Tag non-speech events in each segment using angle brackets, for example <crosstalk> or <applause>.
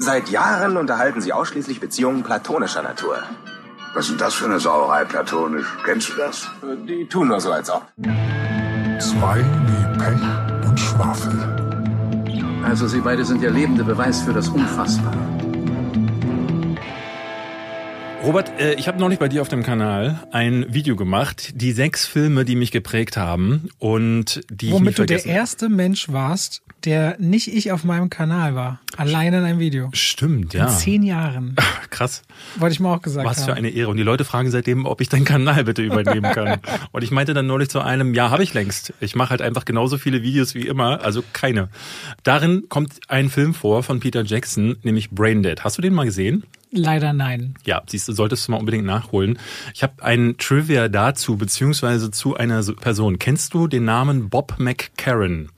Seit Jahren unterhalten sie ausschließlich Beziehungen platonischer Natur. Was ist denn das für eine Sauerei platonisch? Kennst du das? Die tun nur so, als ob. Zwei wie Pech und Schwafel. Also Sie beide sind der lebende Beweis für das Unfassbare. Robert, äh, ich habe neulich bei dir auf dem Kanal ein Video gemacht, die sechs Filme, die mich geprägt haben und die Womit du der erste Mensch warst, der nicht ich auf meinem Kanal war. Alleine in einem Video. Stimmt, In ja. zehn Jahren. <laughs> Krass. Wollte ich mal auch gesagt Was für haben. eine Ehre. Und die Leute fragen seitdem, ob ich deinen Kanal bitte übernehmen kann. <laughs> Und ich meinte dann neulich zu einem, ja, habe ich längst. Ich mache halt einfach genauso viele Videos wie immer, also keine. Darin kommt ein Film vor von Peter Jackson, nämlich Braindead. Hast du den mal gesehen? Leider nein. Ja, siehst du, solltest du mal unbedingt nachholen. Ich habe ein Trivia dazu, beziehungsweise zu einer so- Person. Kennst du den Namen Bob McCarran?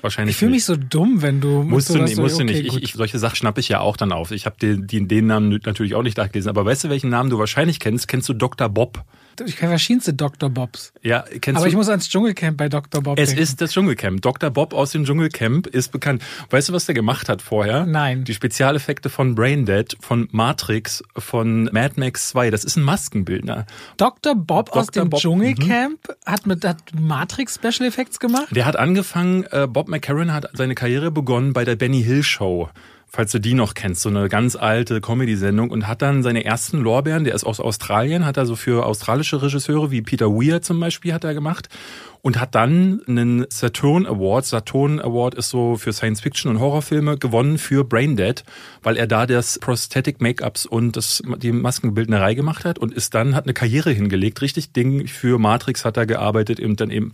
Wahrscheinlich Ich fühle mich so dumm, wenn du Musst du nicht, musst du okay, nicht. Ich, ich, solche Sachen schnappe ich ja auch dann auf. Ich habe den, den, den Namen natürlich auch nicht nachgelesen. Aber weißt du, welchen Namen du wahrscheinlich kennst? Kennst du Dr. Bob? Ich kenne verschiedenste Dr. Bobs. Ja, kennst Aber du? ich muss ans Dschungelcamp bei Dr. Bob es denken. ist das Dschungelcamp. Dr. Bob aus dem Dschungelcamp ist bekannt. Weißt du, was der gemacht hat vorher? Nein. Die Spezialeffekte von Braindead, von Matrix, von Mad Max 2. Das ist ein Maskenbildner. Dr. Bob aus Dr. dem Bob, mhm. Dschungelcamp hat mit hat Matrix Special Effects gemacht. Der hat angefangen, äh, Bob McCarran hat seine Karriere begonnen bei der Benny Hill Show. Falls du die noch kennst, so eine ganz alte Comedy-Sendung und hat dann seine ersten Lorbeeren, der ist aus Australien, hat er so für australische Regisseure wie Peter Weir zum Beispiel hat er gemacht und hat dann einen Saturn Award, Saturn Award ist so für Science-Fiction und Horrorfilme gewonnen für Braindead, weil er da das Prosthetic Make-ups und das, die Maskenbildnerei gemacht hat und ist dann, hat eine Karriere hingelegt, richtig Ding für Matrix hat er gearbeitet und dann eben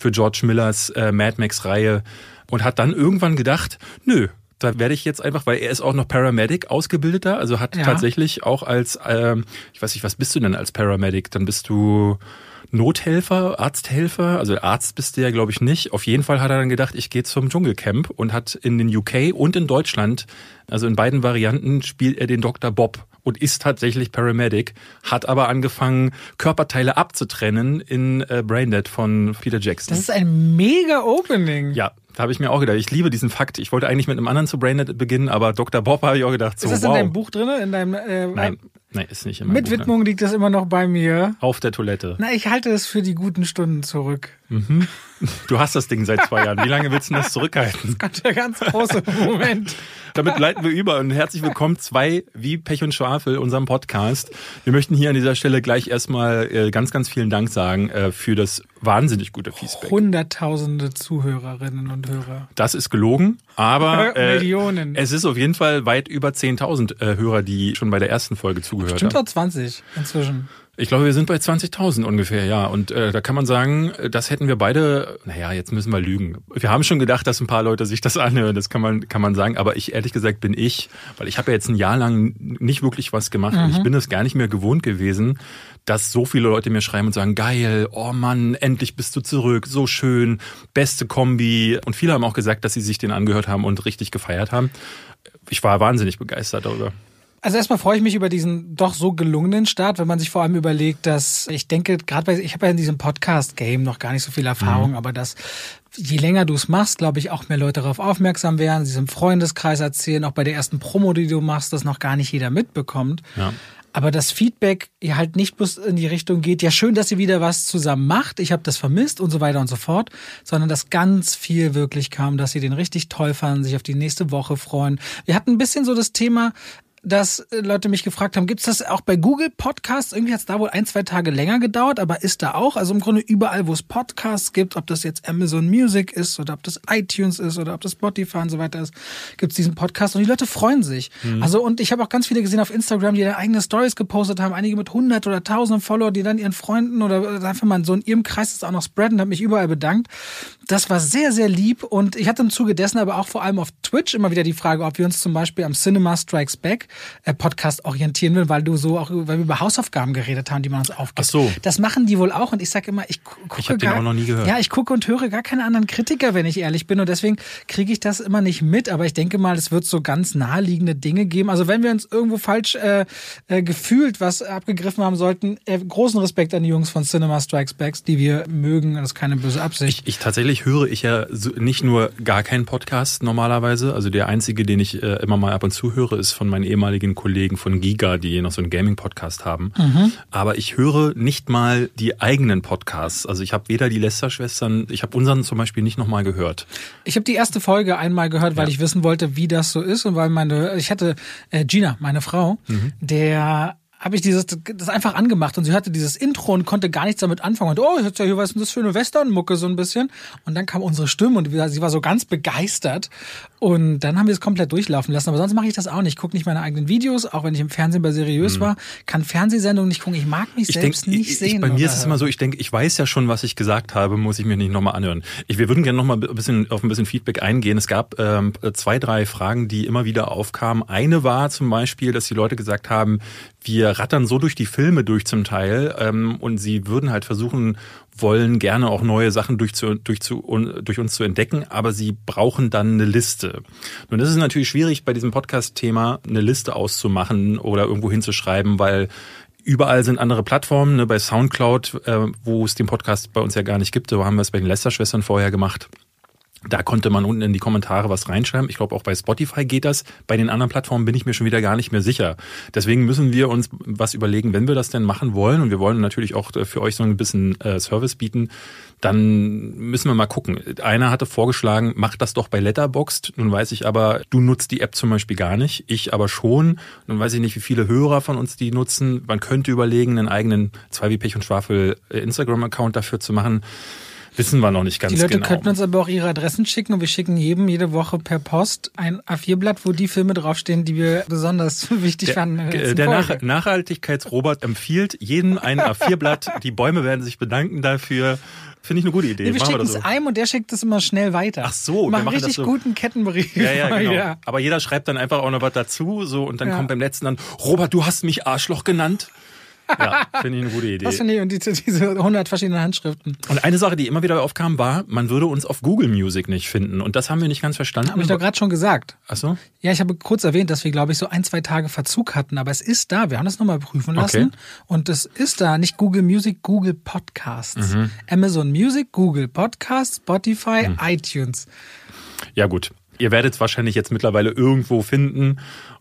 für George Millers äh, Mad Max-Reihe und hat dann irgendwann gedacht, nö, da werde ich jetzt einfach, weil er ist auch noch Paramedic ausgebildeter, also hat Ja. tatsächlich auch als, ähm, ich weiß nicht, was bist du denn als Paramedic? Dann bist du Nothelfer, Arzthelfer, also Arzt bist du ja, glaube ich, nicht. Auf jeden Fall hat er dann gedacht, ich gehe zum Dschungelcamp und hat in den UK und in Deutschland, also in beiden Varianten, spielt er den Dr. Bob und ist tatsächlich Paramedic, hat aber angefangen, Körperteile abzutrennen in äh, Braindead von Peter Jackson. Das ist ein mega Opening. Ja, da habe ich mir auch gedacht, ich liebe diesen Fakt. Ich wollte eigentlich mit einem anderen zu Braindead beginnen, aber Dr. Bob habe ich auch gedacht, so ist das wow. in deinem Buch drin? In deinem äh, Nein, nein, ist nicht meinem Mit Buch? Widmung liegt das immer noch bei mir. Auf der Toilette. Na, ich halte es für die guten Stunden zurück. Du hast das Ding seit zwei Jahren. Wie lange willst du das zurückhalten? Gott, der ganz große Moment. <laughs> Damit leiten wir über und herzlich willkommen zwei wie Pech und Schwafel, unserem Podcast. Wir möchten hier an dieser Stelle gleich erstmal äh, ganz, ganz vielen Dank sagen äh, für das wahnsinnig gute Feedback. Hunderttausende Zuhörerinnen und Hörer. Das ist gelogen, aber <laughs> äh, Millionen. es ist auf jeden Fall weit über 10.000 äh, Hörer, die schon bei der ersten Folge zugehört Stimmt haben. doch 20 inzwischen. Ich glaube, wir sind bei 20.000 ungefähr, ja. Und äh, da kann man sagen, äh, das hätten wir beide, naja, jetzt müssen wir lügen. Wir haben schon gedacht, dass ein paar Leute sich das anhören, das kann man, kann man sagen. Aber ich, ehrlich gesagt, bin ich, weil ich habe ja jetzt ein Jahr lang nicht wirklich was gemacht und ich bin es gar nicht mehr gewohnt gewesen, dass so viele Leute mir schreiben und sagen, geil, oh Mann, endlich bist du zurück, so schön, beste Kombi. Und viele haben auch gesagt, dass sie sich den angehört haben und richtig gefeiert haben. Ich war wahnsinnig begeistert darüber. Also erstmal freue ich mich über diesen doch so gelungenen Start, wenn man sich vor allem überlegt, dass ich denke, gerade bei, ich habe ja in diesem Podcast-Game noch gar nicht so viel Erfahrung, aber dass je länger du es machst, glaube ich, auch mehr Leute darauf aufmerksam werden, sie es im Freundeskreis erzählen, auch bei der ersten Promo, die du machst, das noch gar nicht jeder mitbekommt. Ja. Aber das Feedback ja halt nicht bloß in die Richtung geht, ja schön, dass ihr wieder was zusammen macht, ich habe das vermisst und so weiter und so fort, sondern dass ganz viel wirklich kam, dass sie den richtig toll fanden, sich auf die nächste Woche freuen. Wir hatten ein bisschen so das Thema, dass äh, Leute mich gefragt haben, gibt's das auch bei Google Podcasts? Irgendwie hat's da wohl ein, zwei Tage länger gedauert, aber ist da auch? Also im Grunde überall, wo es Podcasts gibt, ob das jetzt Amazon Music ist oder ob das iTunes ist oder ob das Spotify und so weiter ist, gibt's diesen Podcast und die Leute freuen sich. Also und ich habe auch ganz viele gesehen auf Instagram, die da eigene Stories gepostet haben, einige mit hundert oder tausenden Follower, die dann ihren Freunden oder einfach mal so in ihrem Kreis das auch noch spreaden, habe mich überall bedankt. Das war sehr, sehr lieb und ich hatte im Zuge dessen aber auch vor allem auf Twitch immer wieder die Frage, ob wir uns zum Beispiel am Cinema Strikes Back Podcast orientieren will, weil du so auch, weil wir über Hausaufgaben geredet haben, die man uns aufgibt. Ach so. Das machen die wohl auch und ich sage immer, ich gu- gucke Ich hab den gar, auch noch nie gehört. Ja, ich gucke und höre gar keine anderen Kritiker, wenn ich ehrlich bin und deswegen kriege ich das immer nicht mit, aber ich denke mal, es wird so ganz naheliegende Dinge geben. Also wenn wir uns irgendwo falsch äh, äh, gefühlt was abgegriffen haben sollten, äh, großen Respekt an die Jungs von Cinema Strikes Backs, die wir mögen, das ist keine böse Absicht. Ich tatsächlich höre ich ja so, nicht nur gar keinen Podcast normalerweise. Also der einzige, den ich äh, immer mal ab und zu höre, ist von meinen ehemaligen Kollegen von Giga, die noch so einen Gaming-Podcast haben. Aber ich höre nicht mal die eigenen Podcasts. Also ich habe weder die Lester-Schwestern, ich habe unseren zum Beispiel nicht nochmal gehört. Ich habe die erste Folge einmal gehört, weil Ja. ich wissen wollte, wie das so ist und weil meine, ich hatte äh, Gina, meine Frau, Mhm. der habe ich dieses das einfach angemacht und sie hatte dieses Intro und konnte gar nichts damit anfangen und oh jetzt ja hier was ist das für eine Westernmucke so ein bisschen und dann kam unsere Stimme und sie war so ganz begeistert und dann haben wir es komplett durchlaufen lassen aber sonst mache ich das auch nicht ich gucke nicht meine eigenen Videos auch wenn ich im Fernsehen bei seriös war kann Fernsehsendungen nicht gucken ich mag mich Mhm. Ich selbst denke, nicht ich, sehen ich, bei mir ist es immer so, ich denke, ich weiß ja schon, was ich gesagt habe, muss ich mir nicht nochmal anhören. Ich, wir würden gerne nochmal ein bisschen auf ein bisschen Feedback eingehen. Es gab ähm, zwei, drei Fragen, die immer wieder aufkamen. Eine war zum Beispiel, dass die Leute gesagt haben, wir rattern so durch die Filme durch zum Teil ähm, und sie würden halt versuchen wollen, gerne auch neue Sachen durch, zu, durch, zu, durch uns zu entdecken, aber sie brauchen dann eine Liste. Nun ist es natürlich schwierig, bei diesem Podcast-Thema eine Liste auszumachen oder irgendwo hinzuschreiben, weil Überall sind andere Plattformen, ne, bei Soundcloud, äh, wo es den Podcast bei uns ja gar nicht gibt, so haben wir es bei den Lester-Schwestern vorher gemacht. Da konnte man unten in die Kommentare was reinschreiben. Ich glaube, auch bei Spotify geht das. Bei den anderen Plattformen bin ich mir schon wieder gar nicht mehr sicher. Deswegen müssen wir uns was überlegen, wenn wir das denn machen wollen. Und wir wollen natürlich auch äh, für euch so ein bisschen äh, Service bieten. Dann müssen wir mal gucken. Einer hatte vorgeschlagen, mach das doch bei Letterboxd. Nun weiß ich aber, du nutzt die App zum Beispiel gar nicht. Ich aber schon. Nun weiß ich nicht, wie viele Hörer von uns die nutzen. Man könnte überlegen, einen eigenen zwei wie Pech und Schwafel äh, Instagram-Account dafür zu machen. Wissen wir noch nicht ganz Die Leute genau. könnten uns aber auch ihre Adressen schicken und wir schicken jedem jede Woche per Post ein A4-Blatt, wo die Filme draufstehen, die wir besonders <laughs> wichtig fanden. in Der, der. Nach Nachhaltigkeitsrobot empfiehlt jedem ein A4-Blatt. Die Bäume werden sich bedanken dafür. Finde ich eine gute Idee. Nee, wir schicken es so. einem und der schickt es immer schnell weiter. Ach so, wir machen machen richtig so. guten Kettenbrief. Ja, ja, <laughs> genau. Ja. Aber jeder schreibt dann einfach auch noch was dazu, so und dann Ja. kommt beim letzten dann, Robert, du hast mich Arschloch genannt. Ja, finde ich eine gute Idee. Das finde ich, und diese, diese 100 verschiedene Handschriften. Und eine Sache, die immer wieder aufkam, war, man würde uns auf Google Music nicht finden. Und das haben wir nicht ganz verstanden. Habe ich doch gerade schon gesagt. Ach so? Ja, ich habe kurz erwähnt, dass wir, glaube ich, so ein, zwei Tage Verzug hatten, aber es ist da. Wir haben das nochmal prüfen lassen. Okay. Und es ist da. Nicht Google Music, Google Podcasts. Mhm. Amazon Music, Google Podcasts, Spotify, Mhm. iTunes. Ja, gut. Ihr werdet es wahrscheinlich jetzt mittlerweile irgendwo finden.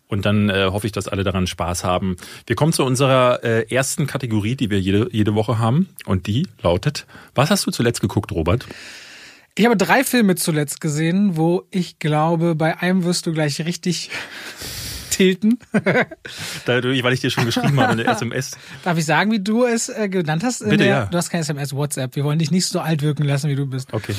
Und dann äh, hoffe ich, dass alle daran Spaß haben. Wir kommen zu unserer äh, ersten Kategorie, die wir jede, jede Woche haben. Und die lautet, was hast du zuletzt geguckt, Robert? Ich habe drei Filme zuletzt gesehen, wo ich glaube, bei einem wirst du gleich richtig tilten. <laughs> Dadurch, weil ich dir schon geschrieben habe in der SMS. Darf ich sagen, wie du es äh, genannt hast? Bitte, der, ja. Du hast kein SMS, WhatsApp. Wir wollen dich nicht so alt wirken lassen, wie du bist. Okay.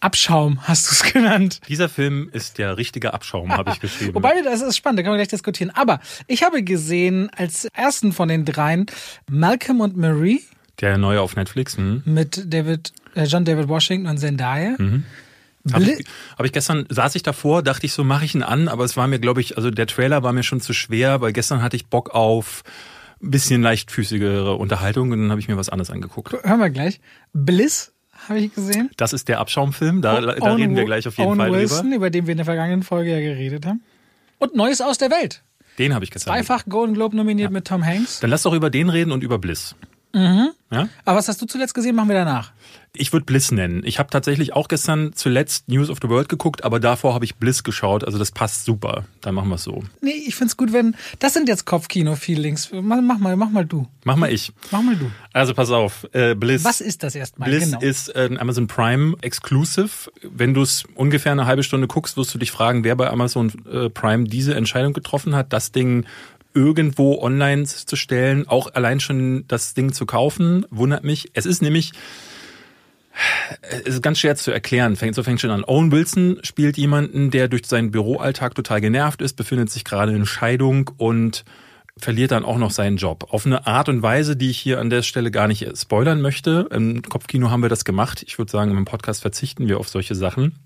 Abschaum hast du es genannt. Dieser Film ist der richtige Abschaum, habe ich geschrieben. Wobei, das ist spannend, da können wir gleich diskutieren. Aber ich habe gesehen, als ersten von den dreien, Malcolm und Marie der neue auf Netflix. Hm. mit David, äh, John David Washington und Zendaya. Mhm. Habe ich, hab ich gestern, saß ich davor, dachte ich so, mache ich ihn an, aber es war mir, glaube ich, also der Trailer war mir schon zu schwer, weil gestern hatte ich Bock auf ein bisschen leichtfüßigere Unterhaltung und dann habe ich mir was anderes angeguckt. Hören wir gleich. Bliss habe ich gesehen. Das ist der Abschaumfilm, da, da Owen reden wir Wi- gleich auf jeden Owen Fall Wilson, drüber. über den wir in der vergangenen Folge ja geredet haben. Und Neues aus der Welt. Den habe ich gestern. Dreifach Golden Globe nominiert mit Tom Hanks. Dann lass doch über den reden und über Bliss. Mhm. Ja? Aber was hast du zuletzt gesehen? Machen wir danach. Ich würde Bliss nennen. Ich habe tatsächlich auch gestern zuletzt News of the World geguckt, aber davor habe ich Bliss geschaut. Also das passt super. Dann machen wir es so. Nee, ich find's gut, wenn. Das sind jetzt Kopfkino-Feelings. Mach, mach mal, mach mal du. Mach mal ich. Mach mal du. Also pass auf. Äh, Bliss. Was ist das erstmal? Bliss genau. ist ein Amazon Prime Exclusive. Wenn du es ungefähr eine halbe Stunde guckst, wirst du dich fragen, wer bei Amazon äh, Prime diese Entscheidung getroffen hat, das Ding irgendwo online zu stellen, auch allein schon das Ding zu kaufen, wundert mich. Es ist nämlich es ist ganz schwer zu erklären. So fängt schon an. Owen Wilson spielt jemanden, der durch seinen Büroalltag total genervt ist, befindet sich gerade in Scheidung und verliert dann auch noch seinen Job. Auf eine Art und Weise, die ich hier an der Stelle gar nicht spoilern möchte. Im Kopfkino haben wir das gemacht. Ich würde sagen, im Podcast verzichten wir auf solche Sachen.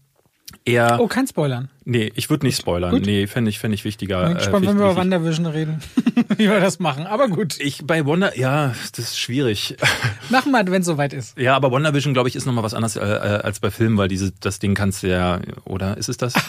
Eher. Oh, kein Spoilern. Nee, ich würde nicht spoilern. Gut. Nee, fände ich, fänd ich wichtiger. Bin äh, gespannt, wenn wichtig- wir über WandaVision reden, <laughs> wie wir das machen. Aber gut, Ich bei Wonder, ja, das ist schwierig. <laughs> machen wir, wenn es soweit ist. Ja, aber WandaVision, glaube ich, ist nochmal was anderes äh, äh, als bei Filmen, weil diese, das Ding kannst du ja, oder ist es das? <laughs>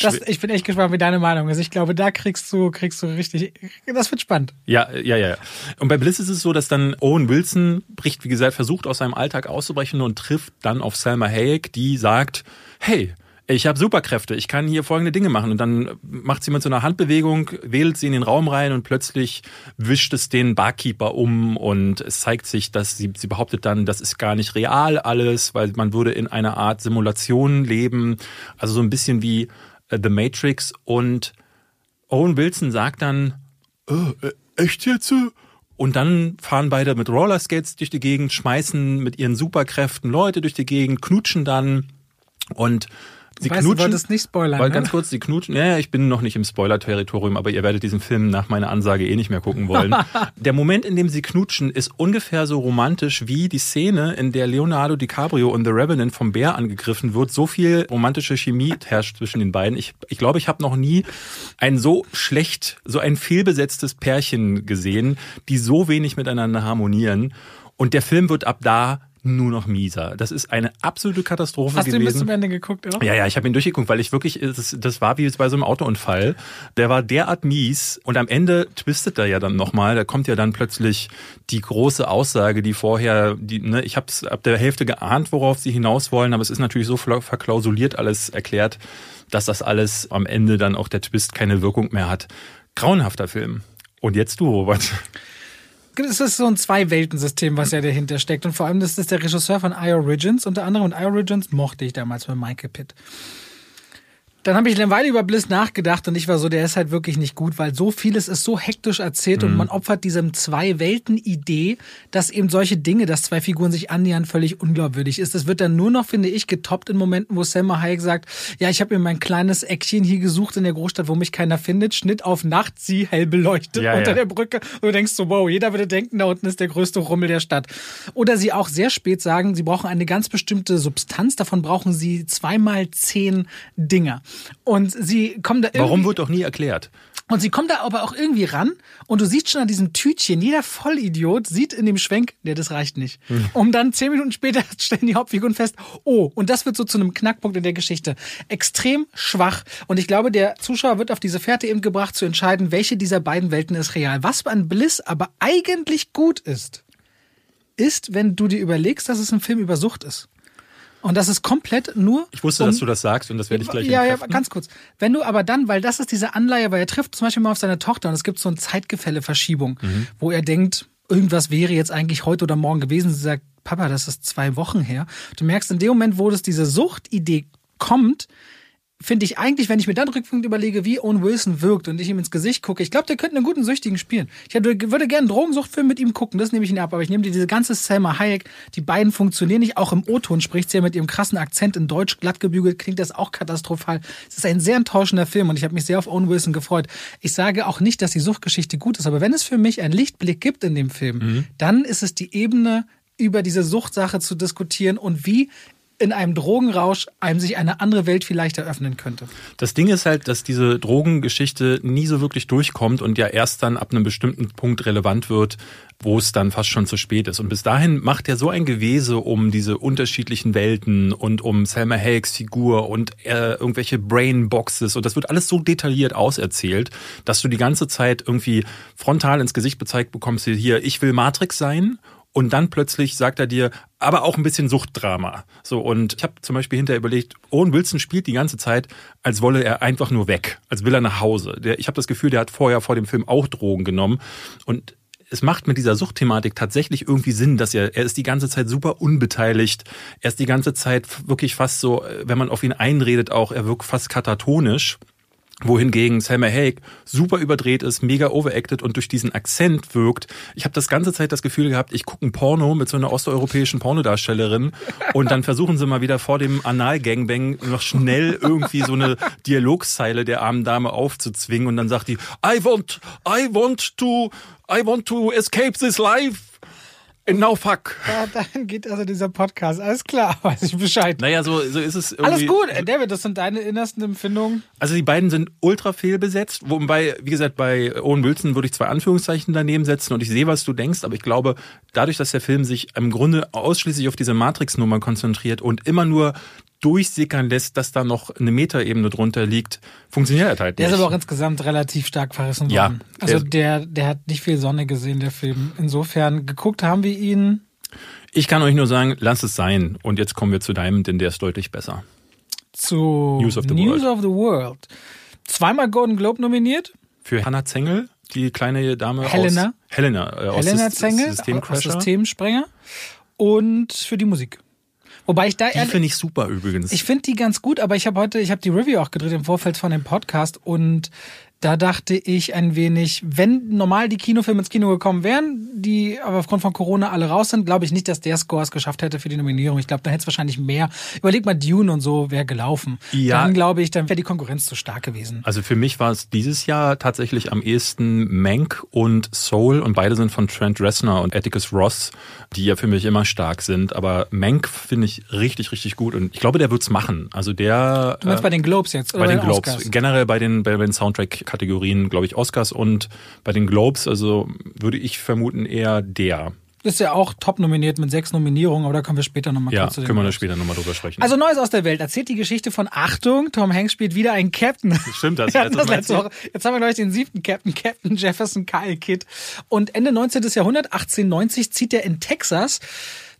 Das, ich bin echt gespannt, wie deine Meinung ist. Ich glaube, da kriegst du, kriegst du richtig, das wird spannend. ja, ja, ja. ja. Und bei Bliss ist es so, dass dann Owen Wilson bricht, wie gesagt, versucht aus seinem Alltag auszubrechen und trifft dann auf Selma Hayek, die sagt, hey, ich habe Superkräfte, ich kann hier folgende Dinge machen. Und dann macht sie mit so einer Handbewegung, wählt sie in den Raum rein und plötzlich wischt es den Barkeeper um und es zeigt sich, dass sie, sie behauptet dann, das ist gar nicht real alles, weil man würde in einer Art Simulation leben. Also so ein bisschen wie äh, The Matrix. Und Owen Wilson sagt dann, äh, echt jetzt? Und dann fahren beide mit Rollerskates durch die Gegend, schmeißen mit ihren Superkräften Leute durch die Gegend, knutschen dann und sie weißt, du knutschen. wolltest nicht spoilern, Weil ne? ganz kurz, sie knutschen. Ja, ja, ich bin noch nicht im Spoiler-Territorium, aber ihr werdet diesen Film nach meiner Ansage eh nicht mehr gucken wollen. <laughs> Der Moment, in dem sie knutschen, ist ungefähr so romantisch wie die Szene, in der Leonardo DiCaprio und The Revenant vom Bär angegriffen wird. So viel romantische Chemie herrscht zwischen den beiden. Ich, ich glaube, ich habe noch nie ein so schlecht, so ein fehlbesetztes Pärchen gesehen, die so wenig miteinander harmonieren. Und der Film wird ab da nur noch mieser. Das ist eine absolute Katastrophe Hast du ihn gewesen. bis zum Ende geguckt? Auch? Ja, ja, ich habe ihn durchgeguckt, weil ich wirklich, das, das war wie bei so einem Autounfall. Der war derart mies und am Ende twistet er ja dann nochmal. Da kommt ja dann plötzlich die große Aussage, die vorher, die, ne, ich habe ab der Hälfte geahnt, worauf sie hinaus wollen, aber es ist natürlich so ver- verklausuliert alles erklärt, dass das alles am Ende dann auch der Twist keine Wirkung mehr hat. Grauenhafter Film. Und jetzt du, Robert. Es ist so ein Zwei-Welten-System, was ja dahinter steckt. Und vor allem, das ist der Regisseur von I Origins. Unter anderem und I Origins mochte ich damals mit Michael Pitt. Dann habe ich eine Weile über Bliss nachgedacht und ich war so, der ist halt wirklich nicht gut, weil so vieles ist so hektisch erzählt und man opfert diesem Zwei-Welten-Idee, dass eben solche Dinge, dass zwei Figuren sich annähern, völlig unglaubwürdig ist. Das wird dann nur noch, finde ich, getoppt in Momenten, wo Selma Hayek sagt, ja, ich habe mir mein kleines Eckchen hier gesucht in der Großstadt, wo mich keiner findet, Schnitt auf Nacht, sie hell beleuchtet Ja, unter ja. der Brücke und du denkst so, wow, jeder würde denken, da unten ist der größte Rummel der Stadt. Oder sie auch sehr spät sagen, sie brauchen eine ganz bestimmte Substanz, davon brauchen sie zweimal zehn Dinger. Und sie kommen da irgendwie, Warum wird doch nie erklärt? und sie kommen da aber auch irgendwie ran und du siehst schon an diesem Tütchen, jeder Vollidiot sieht in dem Schwenk, nee, das reicht nicht. Um dann zehn Minuten später <laughs> stellen die Hauptfiguren fest, oh, und das wird so zu einem Knackpunkt in der Geschichte. Extrem schwach. Und ich glaube, der Zuschauer wird auf diese Fährte eben gebracht, zu entscheiden, welche dieser beiden Welten ist real. Was an Bliss aber eigentlich gut ist, ist, wenn du dir überlegst, dass es ein Film über Sucht ist. Und das ist komplett nur. Ich wusste, um- dass du das sagst und das werde ich gleich ja, ja, entkräften. ganz kurz. Wenn du aber dann, weil das ist diese Anleihe, weil er trifft zum Beispiel mal auf seine Tochter und es gibt so eine Zeitgefälle-Verschiebung, Mhm. wo er denkt, irgendwas wäre jetzt eigentlich heute oder morgen gewesen. Sie sagt, Papa, das ist zwei Wochen her. Du merkst, in dem Moment, wo das diese Suchtidee kommt, finde ich eigentlich, wenn ich mir dann rückwirkend überlege, wie Owen Wilson wirkt und ich ihm ins Gesicht gucke, ich glaube, der könnte einen guten Süchtigen spielen. Ich hätte, würde gerne einen Drogensuchtfilm mit ihm gucken, das nehme ich ihn ab. Aber ich nehme dir diese ganze Selma Hayek, die beiden funktionieren nicht. Auch im O-Ton spricht sie ja mit ihrem krassen Akzent in Deutsch, glatt gebügelt, klingt das auch katastrophal. Es ist ein sehr enttäuschender Film und ich habe mich sehr auf Owen Wilson gefreut. Ich sage auch nicht, dass die Suchtgeschichte gut ist, aber wenn es für mich einen Lichtblick gibt in dem Film, dann ist es die Ebene, über diese Suchtsache zu diskutieren und wie in einem Drogenrausch einem sich eine andere Welt vielleicht eröffnen könnte. Das Ding ist halt, dass diese Drogengeschichte nie so wirklich durchkommt und ja erst dann ab einem bestimmten Punkt relevant wird, wo es dann fast schon zu spät ist. Und bis dahin macht er so ein Gewese um diese unterschiedlichen Welten und um Selma Hayeks Figur und äh, irgendwelche Brainboxes und das wird alles so detailliert auserzählt, dass du die ganze Zeit irgendwie frontal ins Gesicht bezeigt bekommst, hier, ich will Matrix sein und dann plötzlich sagt er dir, aber auch ein bisschen Suchtdrama. So, und ich habe zum Beispiel hinterher überlegt, Owen Wilson spielt die ganze Zeit, als wolle er einfach nur weg, als will er nach Hause. Der, ich habe das Gefühl, der hat vorher vor dem Film auch Drogen genommen. Und es macht mit dieser Suchtthematik tatsächlich irgendwie Sinn, dass er, er ist die ganze Zeit super unbeteiligt. Er ist die ganze Zeit wirklich fast so, äh, wenn man auf ihn einredet, auch, er wirkt fast katatonisch wohingegen Selma Hayek super überdreht ist, mega overacted und durch diesen Akzent wirkt. Ich habe das ganze Zeit das Gefühl gehabt, ich gucke ein Porno mit so einer osteuropäischen Pornodarstellerin und dann versuchen sie mal wieder vor dem Anal-Gangbang noch schnell irgendwie so eine Dialogzeile der armen Dame aufzuzwingen und dann sagt die, I want, I want to, I want to escape this life. Now fuck. Ja, dann geht also dieser Podcast. Alles klar, <laughs> weiß ich Bescheid. Naja, so, so ist es irgendwie. Alles gut, äh, David, das sind deine innersten Empfindungen. Also die beiden sind ultra fehlbesetzt, wobei, wie gesagt, bei Owen Wilson würde ich zwei Anführungszeichen daneben setzen und ich sehe, was du denkst, aber ich glaube, dadurch, dass der Film sich im Grunde ausschließlich auf diese Matrix-Nummer konzentriert und immer nur durchsickern lässt, dass da noch eine Metaebene drunter liegt, funktioniert halt Der nicht. ist aber auch insgesamt relativ stark verrissen Ja, worden. Also der- der, der hat nicht viel Sonne gesehen, der Film. Insofern, geguckt haben wir ihn ich kann euch nur sagen, lass es sein. Und jetzt kommen wir zu deinem, denn der ist deutlich besser. zu News of the News World. of the World. Zweimal Golden Globe nominiert. Für Hannah Zengel, die kleine Dame Helena. aus Helena, äh, aus Helena Sys- Zengel aus Systemcrasher. Systemsprenger. Und für die Musik. Wobei ich da Die finde ich super übrigens. Ich finde die ganz gut, aber ich habe heute, ich habe die Review auch gedreht im Vorfeld von dem Podcast und da dachte ich ein wenig, wenn normal die Kinofilme ins Kino gekommen wären, die aber aufgrund von Corona alle raus sind, glaube ich nicht, dass der Score es geschafft hätte für die Nominierung. Ich glaube, da hätte es wahrscheinlich mehr. Überleg mal, Dune und so wäre gelaufen. Ja. Dann glaube ich, dann wäre die Konkurrenz zu stark gewesen. Also für mich war es dieses Jahr tatsächlich am ehesten Mank und Soul und beide sind von Trent Reznor und Atticus Ross, die ja für mich immer stark sind. Aber Mank finde ich richtig, richtig gut und ich glaube, der wird's machen. Also der Du meinst äh, bei den Globes jetzt? Oder bei den Globes, Oscars? generell bei den, bei den Soundtrack-Kategorien, glaube ich, Oscars und bei den Globes, also würde ich vermuten eher der. Ist ja auch top nominiert mit sechs Nominierungen, aber da kommen wir später nochmal Ja, kurz zu den können wir da später nochmal drüber sprechen. Also Neues aus der Welt. Erzählt die Geschichte von Achtung, Tom Hanks spielt wieder einen Captain. Stimmt, das <laughs> hatten das letzte Woche. Jetzt haben wir gleich den siebten Captain, Captain Jefferson Kyle Kidd. Und Ende 19. Jahrhundert, 1890, zieht er in Texas.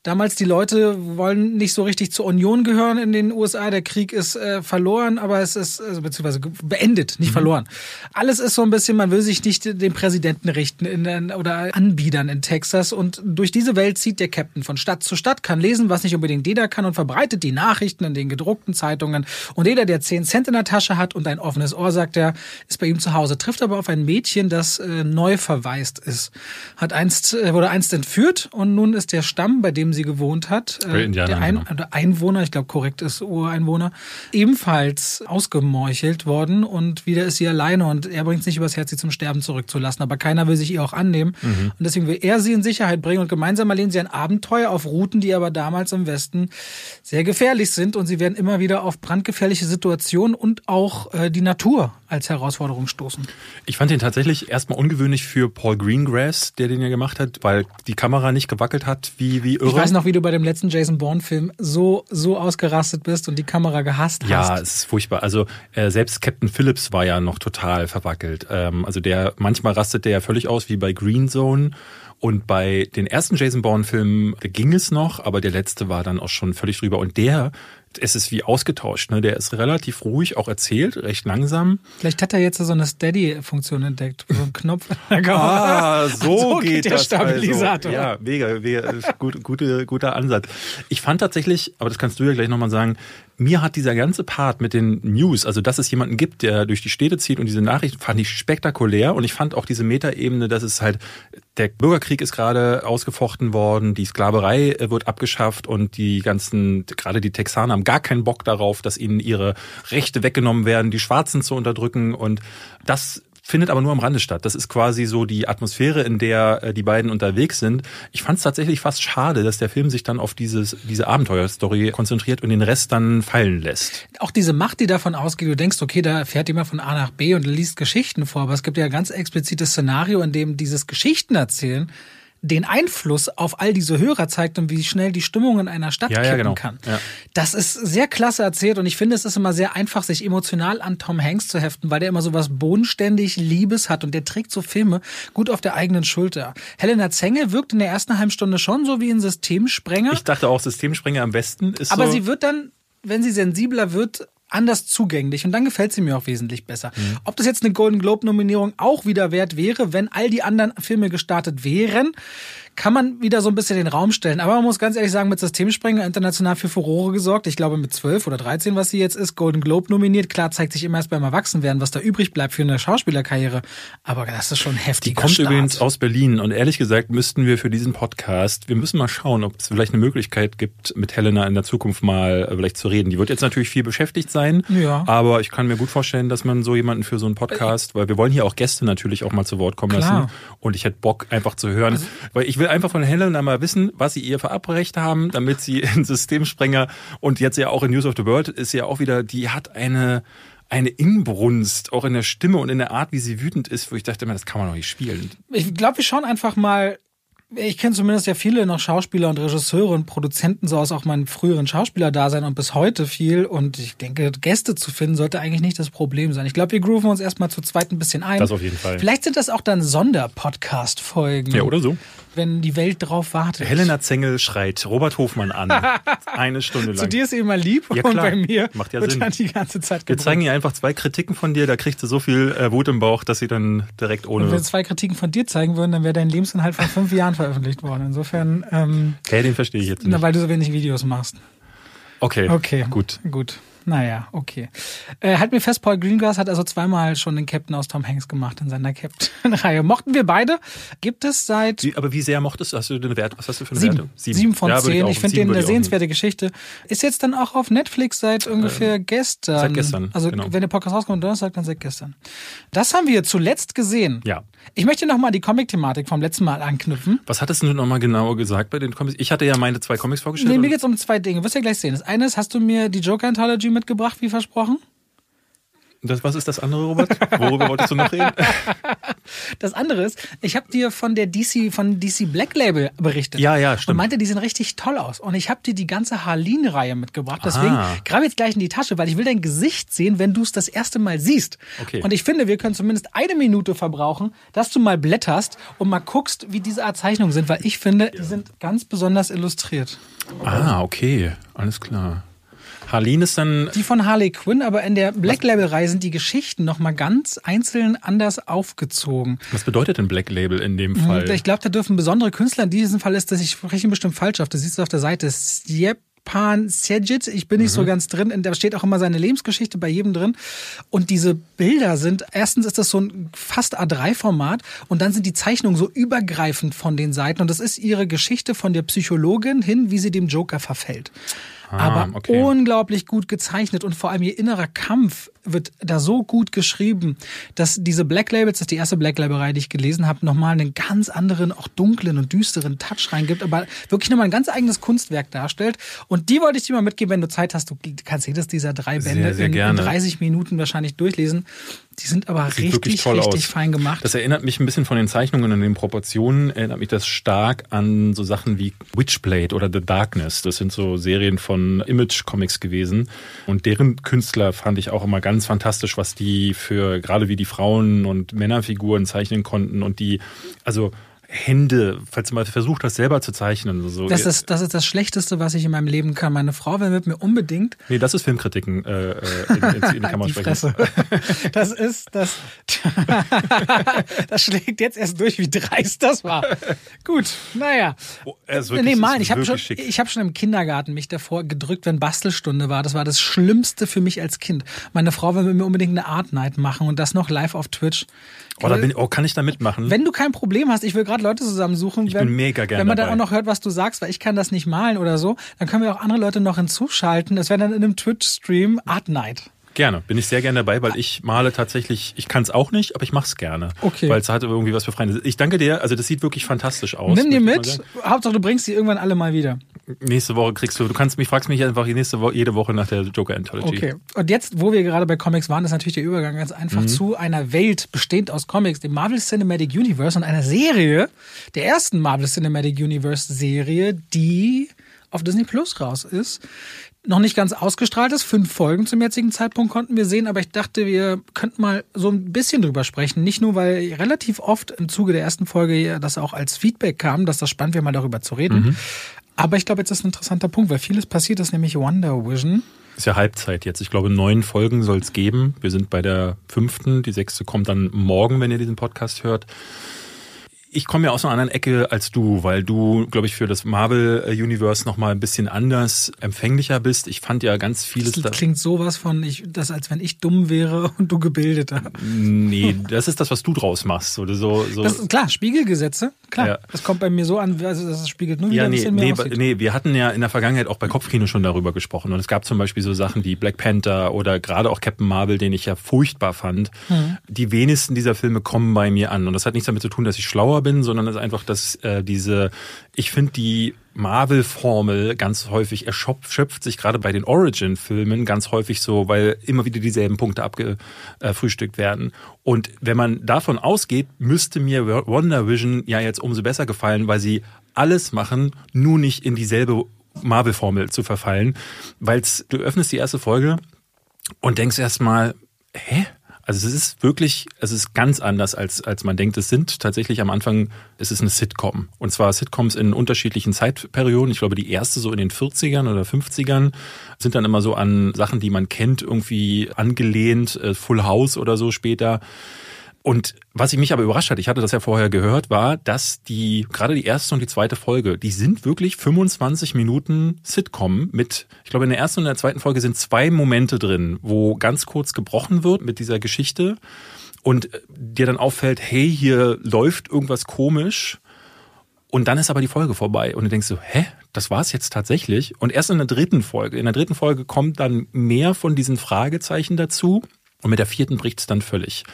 Damals die Leute wollen nicht so richtig zur Union gehören in den USA. Der Krieg ist äh, verloren, aber es ist also, beziehungsweise beendet, nicht verloren. Alles ist so ein bisschen, man will sich nicht den Präsidenten richten in, oder anbiedern in Texas. Und durch diese Welt zieht der Captain von Stadt zu Stadt, kann lesen, was nicht unbedingt jeder kann und verbreitet die Nachrichten in den gedruckten Zeitungen. Und jeder, der 10 Cent in der Tasche hat und ein offenes Ohr, sagt er, ist bei ihm zu Hause. Trifft aber auf ein Mädchen, das äh, neu verwaist ist. Hat einst, äh, wurde einst entführt und nun ist der Stamm, bei dem sie gewohnt hat, äh, der Ein genau. Einwohner, ich glaube korrekt ist Ureinwohner, ebenfalls ausgemeuchelt worden und wieder ist sie alleine und er bringt es nicht übers Herz, sie zum Sterben zurückzulassen. Aber keiner will sich ihr auch annehmen Mhm. und deswegen will er sie in Sicherheit bringen und gemeinsam erleben sie ein Abenteuer auf Routen, die aber damals im Westen sehr gefährlich sind und sie werden immer wieder auf brandgefährliche Situationen und auch äh, die Natur als Herausforderung stoßen. Ich fand den tatsächlich erstmal ungewöhnlich für Paul Greengrass, der den ja gemacht hat, weil die Kamera nicht gewackelt hat, wie, wie irre. Ich weiß noch, wie du bei dem letzten Jason Bourne-Film so, so ausgerastet bist und die Kamera gehasst Ja, hast. es ist furchtbar. Also äh, selbst Captain Phillips war ja noch total verwackelt. Ähm, also der manchmal rastet der ja völlig aus wie bei Green Zone. Und bei den ersten Jason Bourne-Filmen ging es noch, aber der letzte war dann auch schon völlig drüber. Und der, es ist wie ausgetauscht. Ne? Der ist relativ ruhig, auch erzählt, recht langsam. Vielleicht hat er jetzt so eine Steady-Funktion entdeckt, so ein Knopf in der Kamera. Ah, so, geht, der das Stabilisator. Also. Ja, mega, mega gut, gute, guter Ansatz. Ich fand tatsächlich, aber das kannst du ja gleich nochmal sagen, mir hat dieser ganze Part mit den News, also dass es jemanden gibt, der durch die Städte zieht und diese Nachrichten fand ich spektakulär und ich fand auch diese Metaebene, dass es halt, der Bürgerkrieg ist gerade ausgefochten worden, die Sklaverei äh, wird abgeschafft und die ganzen, gerade die Texaner haben gar keinen Bock darauf, dass ihnen ihre Rechte weggenommen werden, die Schwarzen zu unterdrücken und das findet aber nur am Rande statt. Das ist quasi so die Atmosphäre, in der äh, die beiden unterwegs sind. Ich fand es tatsächlich fast schade, dass der Film sich dann auf dieses, diese Abenteuerstory konzentriert und den Rest dann fallen lässt. Auch diese Macht, die davon ausgeht, du denkst, okay, da fährt jemand von A nach B und liest Geschichten vor, aber es gibt ja ein ganz explizites Szenario, in dem dieses Geschichten erzählen den Einfluss auf all diese Hörer zeigt und wie schnell die Stimmung in einer Stadt Ja, ja, kippen genau. kann. Ja. Das ist sehr klasse erzählt und ich finde, es ist immer sehr einfach, sich emotional an Tom Hanks zu heften, weil der immer so was bodenständig Liebes hat und der trägt so Filme gut auf der eigenen Schulter. Helena Zenge wirkt in der ersten halben Stunde schon so wie ein Systemsprenger. Ich dachte auch, Systemsprenger am besten ist Aber so. sie wird dann, wenn sie sensibler wird, anders zugänglich und dann gefällt sie mir auch wesentlich besser. Mhm. Ob das jetzt eine Golden Globe Nominierung auch wieder wert wäre, wenn all die anderen Filme gestartet wären, kann man wieder so ein bisschen den Raum stellen. Aber man muss ganz ehrlich sagen, mit Systemsprenger international für Furore gesorgt. Ich glaube mit 12 oder 13, was sie jetzt ist, Golden Globe nominiert. Klar zeigt sich immer erst beim Erwachsenwerden, was da übrig bleibt für eine Schauspielerkarriere. Aber das ist schon heftig. Die kommt übrigens aus Berlin und ehrlich gesagt müssten wir für diesen Podcast, wir müssen mal schauen, ob es vielleicht eine Möglichkeit gibt, mit Helena in der Zukunft mal äh, vielleicht zu reden. Die wird jetzt natürlich viel beschäftigt sein, Ja. aber ich kann mir gut vorstellen, dass man so jemanden für so einen Podcast, weil wir wollen hier auch Gäste natürlich auch mal zu Wort kommen Klar. Also lassen und ich hätte Bock einfach zu hören, weil ich will will einfach von Helena mal wissen, was sie ihr verabreicht haben, damit sie <laughs> in Systemsprenger und jetzt ja auch in News of the World ist ja auch wieder, die hat eine eine Inbrunst, auch in der Stimme und in der Art, wie sie wütend ist, wo ich dachte, das kann man doch nicht spielen. Ich glaube, wir schauen einfach mal ich kenne zumindest ja viele noch Schauspieler und Regisseure und Produzenten so aus auch meinem früheren Schauspieler-Dasein und bis heute viel. Und ich denke, Gäste zu finden sollte eigentlich nicht das Problem sein. Ich glaube, wir grooven uns erstmal zu zweit ein bisschen ein. Das auf jeden Fall. Vielleicht sind das auch dann Sonderpodcast-Folgen. Ja, oder so. Wenn die Welt drauf wartet. Helena Zengel schreit Robert Hofmann an. <laughs> Eine Stunde lang. Zu dir ist sie immer lieb Ja, und bei mir Macht ja wird Sinn. dann die ganze Zeit Wir gebrüllt. zeigen ihr einfach zwei Kritiken von dir, da kriegt sie so viel äh, Wut im Bauch, dass sie dann direkt Wenn wir ohne. zwei Kritiken von dir zeigen würden, dann wäre dein Lebensinhalt von fünf Jahren veröffentlicht worden. Insofern, ähm, Hey, den verstehe ich jetzt na, nicht. weil du so wenig Videos machst. Okay, Okay. gut. Gut. Naja, okay. Äh, halt mir fest, Paul Greengrass hat also zweimal schon den Captain aus Tom Hanks gemacht in seiner Captain-Reihe. Mochten wir beide. Gibt es seit Wie, aber wie sehr mochtest du? Hast du eine Wert? Was hast du für eine sieben. Werte? Sieben, von Ja, zehn. auch- Ich, finde sieben den eine ich sehenswerte Geschichte. Ist jetzt dann auch auf Netflix seit ungefähr gestern. seit gestern, Also genau. wenn der Podcast rauskommt, Donnerstag, dann seit gestern. Das haben wir zuletzt gesehen. Ja. Ich möchte noch mal die Comic-Thematik vom letzten Mal anknüpfen. Was hattest du nochmal genau gesagt bei den Comics? Ich hatte ja meine zwei Comics vorgestellt. Nee, mir und- geht's um zwei Dinge. Wirst du ja gleich sehen. Das eine ist, hast du mir die Joker-Anthology mitgebracht, wie versprochen? Das, was ist das andere, Robert? Worüber wolltest du noch reden? <laughs> Das andere ist, ich habe dir von der DC, von DC Black Label berichtet. Ja, ja, stimmt. Und meinte, die sehen richtig toll aus. Und ich habe dir die ganze Harleen-Reihe mitgebracht. Deswegen Ah. grabe jetzt gleich in die Tasche, weil ich will dein Gesicht sehen, wenn du es das erste Mal siehst. Okay. Und ich finde, wir können zumindest eine Minute verbrauchen, dass du mal blätterst und mal guckst, wie diese Art Zeichnungen sind, weil ich finde, die sind ganz besonders illustriert. Ah, okay. Alles klar. Harleen ist dann. Die von Harley Quinn, aber in der Black Label-Reihe sind die Geschichten nochmal ganz einzeln anders aufgezogen. Was bedeutet denn Black Label in dem Fall? Und Ich glaube, da dürfen besondere Künstler, in diesem Fall ist das, ich spreche bestimmt falsch auf, das siehst du auf der Seite, Stjepan Sejic, ich bin nicht so ganz drin, und da steht auch immer seine Lebensgeschichte bei jedem drin. Und diese Bilder sind, erstens ist das so ein fast A3-Format und dann sind die Zeichnungen so übergreifend von den Seiten und das ist ihre Geschichte von der Psychologin hin, wie sie dem Joker verfällt. Aber okay. unglaublich gut gezeichnet und vor allem ihr innerer Kampf wird da so gut geschrieben, dass diese Black Labels, das ist die erste Black Label Reihe, die ich gelesen habe, nochmal einen ganz anderen, auch dunklen und düsteren Touch reingibt, aber wirklich nochmal ein ganz eigenes Kunstwerk darstellt. Und die wollte ich dir mal mitgeben, wenn du Zeit hast. Du kannst jedes dieser drei Sehr, Bände sehr in, in gerne. 30 Minuten wahrscheinlich durchlesen. Die sind aber Sieht wirklich richtig, richtig aus. fein gemacht. Das erinnert mich ein bisschen von den Zeichnungen und den Proportionen, erinnert mich das stark an so Sachen wie Witchblade oder The Darkness. Das sind so Serien von Image Comics gewesen. Und deren Künstler fand ich auch immer ganz fantastisch, was die für, gerade wie die Frauen- und Männerfiguren zeichnen konnten und die, also Hände, falls du mal versucht hast, selber zu zeichnen. So, das, ist, das ist das Schlechteste, was ich in meinem Leben kann. Meine Frau will mit mir unbedingt nee, das ist Filmkritiken äh, äh, in, in, in die <laughs> Kamera die sprechen. <laughs> Das ist das. <laughs> das schlägt jetzt erst durch, wie dreist das war. Gut, naja. Oh, ist wirklich- nee, Mann, ich habe schon, ich hab schon im Kindergarten mich davor gedrückt, wenn Bastelstunde war. Das war das Schlimmste für mich als Kind. Meine Frau will mit mir unbedingt eine Art Night machen und das noch live auf Twitch. Oh, bin, oh, kann ich da mitmachen? Wenn du kein Problem hast, ich will gerade Leute zusammensuchen. Ich wenn, bin mega gern Wenn man dann dabei. auch noch hört, was du sagst, weil ich kann das nicht malen oder so, dann können wir auch andere Leute noch hinzuschalten. Das wäre dann in einem Twitch-Stream Art Night. Gerne, bin ich sehr gerne dabei, weil ich male tatsächlich, ich kann es auch nicht, aber ich mache es gerne. Okay. Weil es hat irgendwie was für Freunde. Ich danke dir, also das sieht wirklich fantastisch aus. Nimm dir mit. Hauptsache, du bringst die irgendwann alle mal wieder. Nächste Woche kriegst du, du kannst mich, fragst mich einfach nächste Woche, jede Woche nach der Joker Anthology. Okay. Und jetzt, wo wir gerade bei Comics waren, ist natürlich der Übergang ganz einfach zu einer Welt bestehend aus Comics, dem Marvel Cinematic Universe und einer Serie, der ersten Marvel Cinematic Universe Serie, die auf Disney Plus raus ist. Noch nicht ganz ausgestrahlt ist. Fünf Folgen zum jetzigen Zeitpunkt konnten wir sehen, aber ich dachte, wir könnten mal so ein bisschen drüber sprechen. Nicht nur, weil relativ oft im Zuge der ersten Folge das auch als Feedback kam, dass das spannend wäre, mal darüber zu reden. Aber ich glaube, jetzt ist ein interessanter Punkt, weil vieles passiert ist, nämlich Wonder Vision. Ist ja Halbzeit jetzt. Ich glaube, neun Folgen soll es geben. Wir sind bei der fünften. Die sechste kommt dann morgen, wenn ihr diesen Podcast hört. Ich komme ja aus einer anderen Ecke als du, weil du, glaube ich, für das Marvel-Universe nochmal ein bisschen anders empfänglicher bist. Ich fand ja ganz vieles da. Das klingt sowas von, ich, das, als wenn ich dumm wäre <laughs> und du gebildeter. Nee, das ist das, was du draus machst. Oder so, so. Das ist klar, Spiegelgesetze, klar. Ja. Das kommt bei mir so an, also das spiegelt nur wieder Ja, ein nee, bisschen mehr nee, aussieht. nee, wir hatten ja in der Vergangenheit auch bei Kopfkino schon darüber gesprochen. Und es gab zum Beispiel so Sachen wie Black Panther oder gerade auch Captain Marvel, den ich ja furchtbar fand. Mhm. Die wenigsten dieser Filme kommen bei mir an. Und das hat nichts damit zu tun, dass ich schlauer bin, sondern es ist einfach, dass äh, diese, ich finde die Marvel-Formel ganz häufig erschöpft sich gerade bei den Origin-Filmen ganz häufig so, weil immer wieder dieselben Punkte abgefrühstückt werden. Und wenn man davon ausgeht, müsste mir Wonder Vision ja jetzt umso besser gefallen, weil sie alles machen, nur nicht in dieselbe Marvel-Formel zu verfallen. Weil du öffnest die erste Folge und denkst erstmal, hä? Also es ist wirklich, es ist ganz anders, als, als man denkt. Es sind tatsächlich am Anfang, es ist eine Sitcom. Und zwar Sitcoms in unterschiedlichen Zeitperioden. Ich glaube, die erste so in den 40ern oder 50ern sind dann immer so an Sachen, die man kennt, irgendwie angelehnt, äh, Full House oder so später. Und was ich mich aber überrascht hat, ich hatte das ja vorher gehört, war, dass die, gerade die erste und die zweite Folge, die sind wirklich 25 Minuten Sitcom mit, ich glaube in der ersten und der zweiten Folge sind zwei Momente drin, wo ganz kurz gebrochen wird mit dieser Geschichte und dir dann auffällt, hey, hier läuft irgendwas komisch. Und dann ist aber die Folge vorbei und du denkst so, hä, das war's jetzt tatsächlich? Und erst in der dritten Folge, in der dritten Folge kommt dann mehr von diesen Fragezeichen dazu und mit der vierten bricht's dann völlig.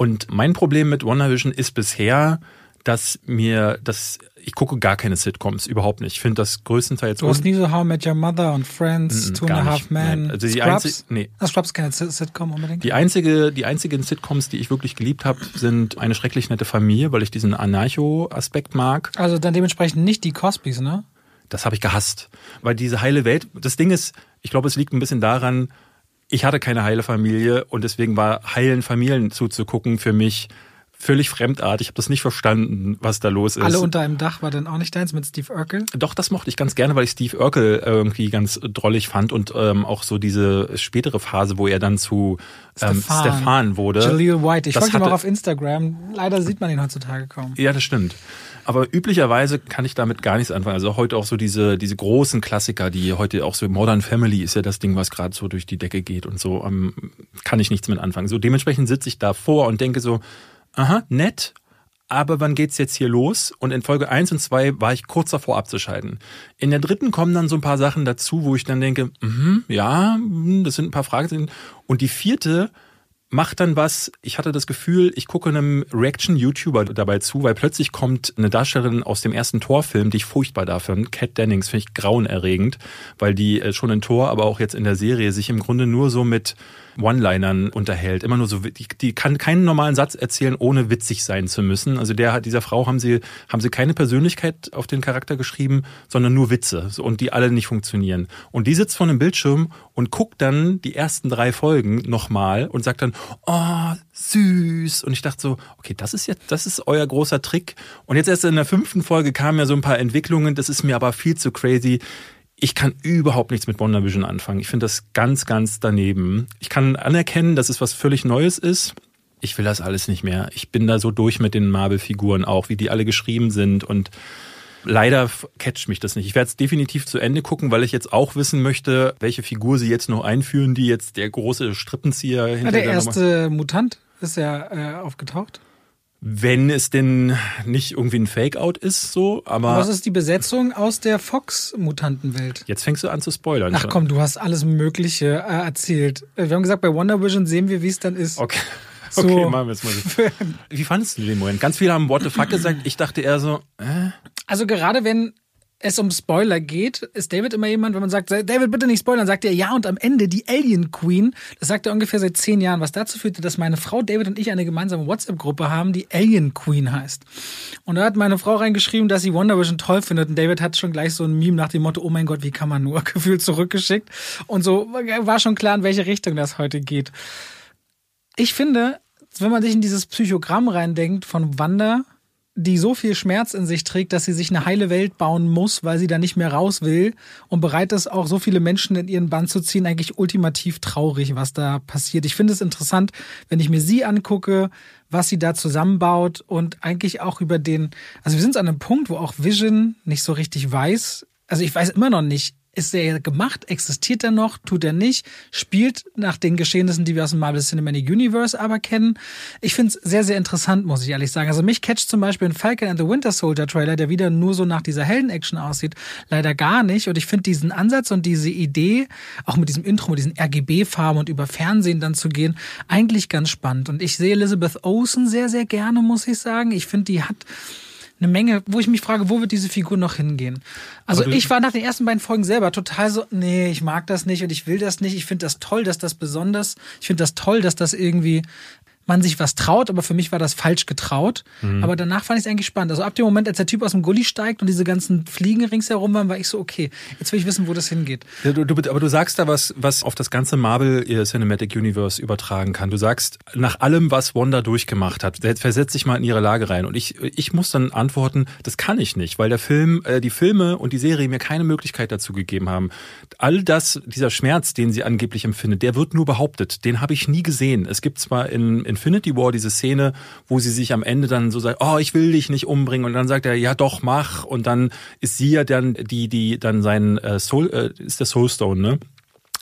Und mein Problem mit WandaVision ist bisher, dass mir das, ich gucke gar keine Sitcoms, überhaupt nicht. Ich finde das größtenteils Du hast nie so How I Met Your Mother und Friends, Mm, Two and a. Half Men. Also die Scrubs. einzig- nee. Ah, Scrubs keine Sit- Sitcom unbedingt. Die einzige, die einzigen Sitcoms, die ich wirklich geliebt habe, sind eine schrecklich nette Familie, weil ich diesen Anarcho-Aspekt mag. Also dann dementsprechend nicht die Cosbys, ne? Das habe ich gehasst. Weil diese heile Welt, das Ding ist, ich glaube, es liegt ein bisschen daran, ich hatte keine heile Familie und deswegen war heilen Familien zuzugucken für mich völlig fremdartig. Ich habe das nicht verstanden, was da los ist. Alle unter einem Dach war dann auch nicht deins mit Steve Urkel. Doch, das mochte ich ganz gerne, weil ich Steve Urkel irgendwie ganz drollig fand und ähm, auch so diese spätere Phase, wo er dann zu ähm, Stefan. Stefan wurde. Jaleel White. Ich folge ihm auch auf Instagram. Leider sieht man ihn heutzutage kaum. Ja, das stimmt. Aber üblicherweise kann ich damit gar nichts anfangen. Also heute auch so diese, diese großen Klassiker, die heute auch so Modern Family ist ja das Ding, was gerade so durch die Decke geht und so, ähm, kann ich nichts mit anfangen. So dementsprechend sitze ich da vor und denke so, aha, nett, aber wann geht's jetzt hier los? Und in Folge eins und zwei war ich kurz davor abzuschalten. In der dritten kommen dann so ein paar Sachen dazu, wo ich dann denke, mhm, ja, mhm, das sind ein paar Fragezeichen. Und die vierte macht dann was, ich hatte das Gefühl, ich gucke einem Reaction-YouTuber dabei zu, weil plötzlich kommt eine Darstellerin aus dem ersten Torfilm, die ich furchtbar da finde, Kat Dennings, finde ich grauenerregend, weil die äh, schon in Tor, aber auch jetzt in der Serie sich im Grunde nur so mit One-Linern unterhält. Immer nur so, die, die kann keinen normalen Satz erzählen, ohne witzig sein zu müssen. Also der, dieser Frau haben sie, haben sie keine Persönlichkeit auf den Charakter geschrieben, sondern nur Witze. Und die alle nicht funktionieren. Und die sitzt vor einem Bildschirm und guckt dann die ersten drei Folgen nochmal und sagt dann, oh, süß. Und ich dachte so, okay, das ist jetzt, das ist euer großer Trick. Und jetzt erst in der fünften Folge kamen ja so ein paar Entwicklungen. Das ist mir aber viel zu crazy. Ich kann überhaupt nichts mit WandaVision anfangen. Ich finde das ganz, ganz daneben. Ich kann anerkennen, dass es was völlig Neues ist. Ich will das alles nicht mehr. Ich bin da so durch mit den Marvel-Figuren auch, wie die alle geschrieben sind und Leider catcht mich das nicht. Ich werde es definitiv zu Ende gucken, weil ich jetzt auch wissen möchte, welche Figur sie jetzt noch einführen, die jetzt der große Strippenzieher hinter der erste Mutant ist ja äh, aufgetaucht. Wenn es denn nicht irgendwie ein Fake-Out ist, so, aber Was ist die Besetzung aus der Fox-Mutantenwelt? jetzt fängst du an zu spoilern. Ach komm, du hast alles Mögliche äh, erzählt. Äh, Wir haben gesagt, bei Wonder Vision sehen wir, wie es dann ist. Okay. <laughs> So. Okay, machen wir es mal so. <laughs> Wie fandest du den Moment? Ganz viele haben What the fuck gesagt. Ich dachte eher so, äh? Also gerade wenn es um Spoiler geht, ist David immer jemand, wenn man sagt, David, bitte nicht spoilern, sagt er ja und am Ende die Alien Queen. Das sagt er ungefähr seit zehn Jahren, was dazu führte, dass meine Frau David und ich eine gemeinsame WhatsApp-Gruppe haben, die Alien Queen heißt. Und da hat meine Frau reingeschrieben, dass sie Wonder Vision toll findet und David hat schon gleich so ein Meme nach dem Motto, oh mein Gott, wie kann man nur, <laughs> gefühlt zurückgeschickt. Und so war schon klar, in welche Richtung das heute geht. Ich finde, wenn man sich in dieses Psychogramm reindenkt von Wanda, die so viel Schmerz in sich trägt, dass sie sich eine heile Welt bauen muss, weil sie da nicht mehr raus will und bereit ist, auch so viele Menschen in ihren Bann zu ziehen, eigentlich ultimativ traurig, was da passiert. Ich finde es interessant, wenn ich mir sie angucke, was sie da zusammenbaut und eigentlich auch über den, also wir sind an einem Punkt, wo auch Vision nicht so richtig weiß, also ich weiß immer noch nicht, Ist er gemacht? Existiert er noch? Tut er nicht? Spielt nach den Geschehnissen, die wir aus dem Marvel Cinematic Universe aber kennen? Ich finde es sehr, sehr interessant, muss ich ehrlich sagen. Also mich catcht zum Beispiel ein Falcon and the Winter Soldier Trailer, der wieder nur so nach dieser Helden-Action aussieht, leider gar nicht. Und ich finde diesen Ansatz und diese Idee, auch mit diesem Intro, mit diesen RGB-Farben und über Fernsehen dann zu gehen, eigentlich ganz spannend. Und ich sehe Elizabeth Olsen sehr, sehr gerne, muss ich sagen. Ich finde, die hat eine Menge, wo ich mich frage, wo wird diese Figur noch hingehen? Also ich war nach den ersten beiden Folgen selber total so, nee, ich mag das nicht und ich will das nicht. Ich finde das toll, dass das besonders, ich finde das toll, dass das irgendwie man sich was traut, aber für mich war das falsch getraut. Mhm. Aber danach fand ich es eigentlich spannend. Also ab dem Moment, als der Typ aus dem Gully steigt und diese ganzen Fliegen ringsherum waren, war ich so, okay, jetzt will ich wissen, wo das hingeht. Ja, du, du, aber du sagst da was, was auf das ganze Marvel Cinematic Universe übertragen kann. Du sagst, nach allem, was Wanda durchgemacht hat, versetz dich mal in ihre Lage rein. Und ich, ich muss dann antworten, das kann ich nicht, weil der Film, äh, die Filme und die Serie mir keine Möglichkeit dazu gegeben haben. All das, dieser Schmerz, den sie angeblich empfindet, der wird nur behauptet. Den habe ich nie gesehen. Es gibt zwar in, in Infinity War diese Szene, wo sie sich am Ende dann so sagt, oh, ich will dich nicht umbringen und dann sagt er, ja doch, mach und dann ist sie ja dann die, die dann sein äh, Soul, äh, ist der Soulstone, ne?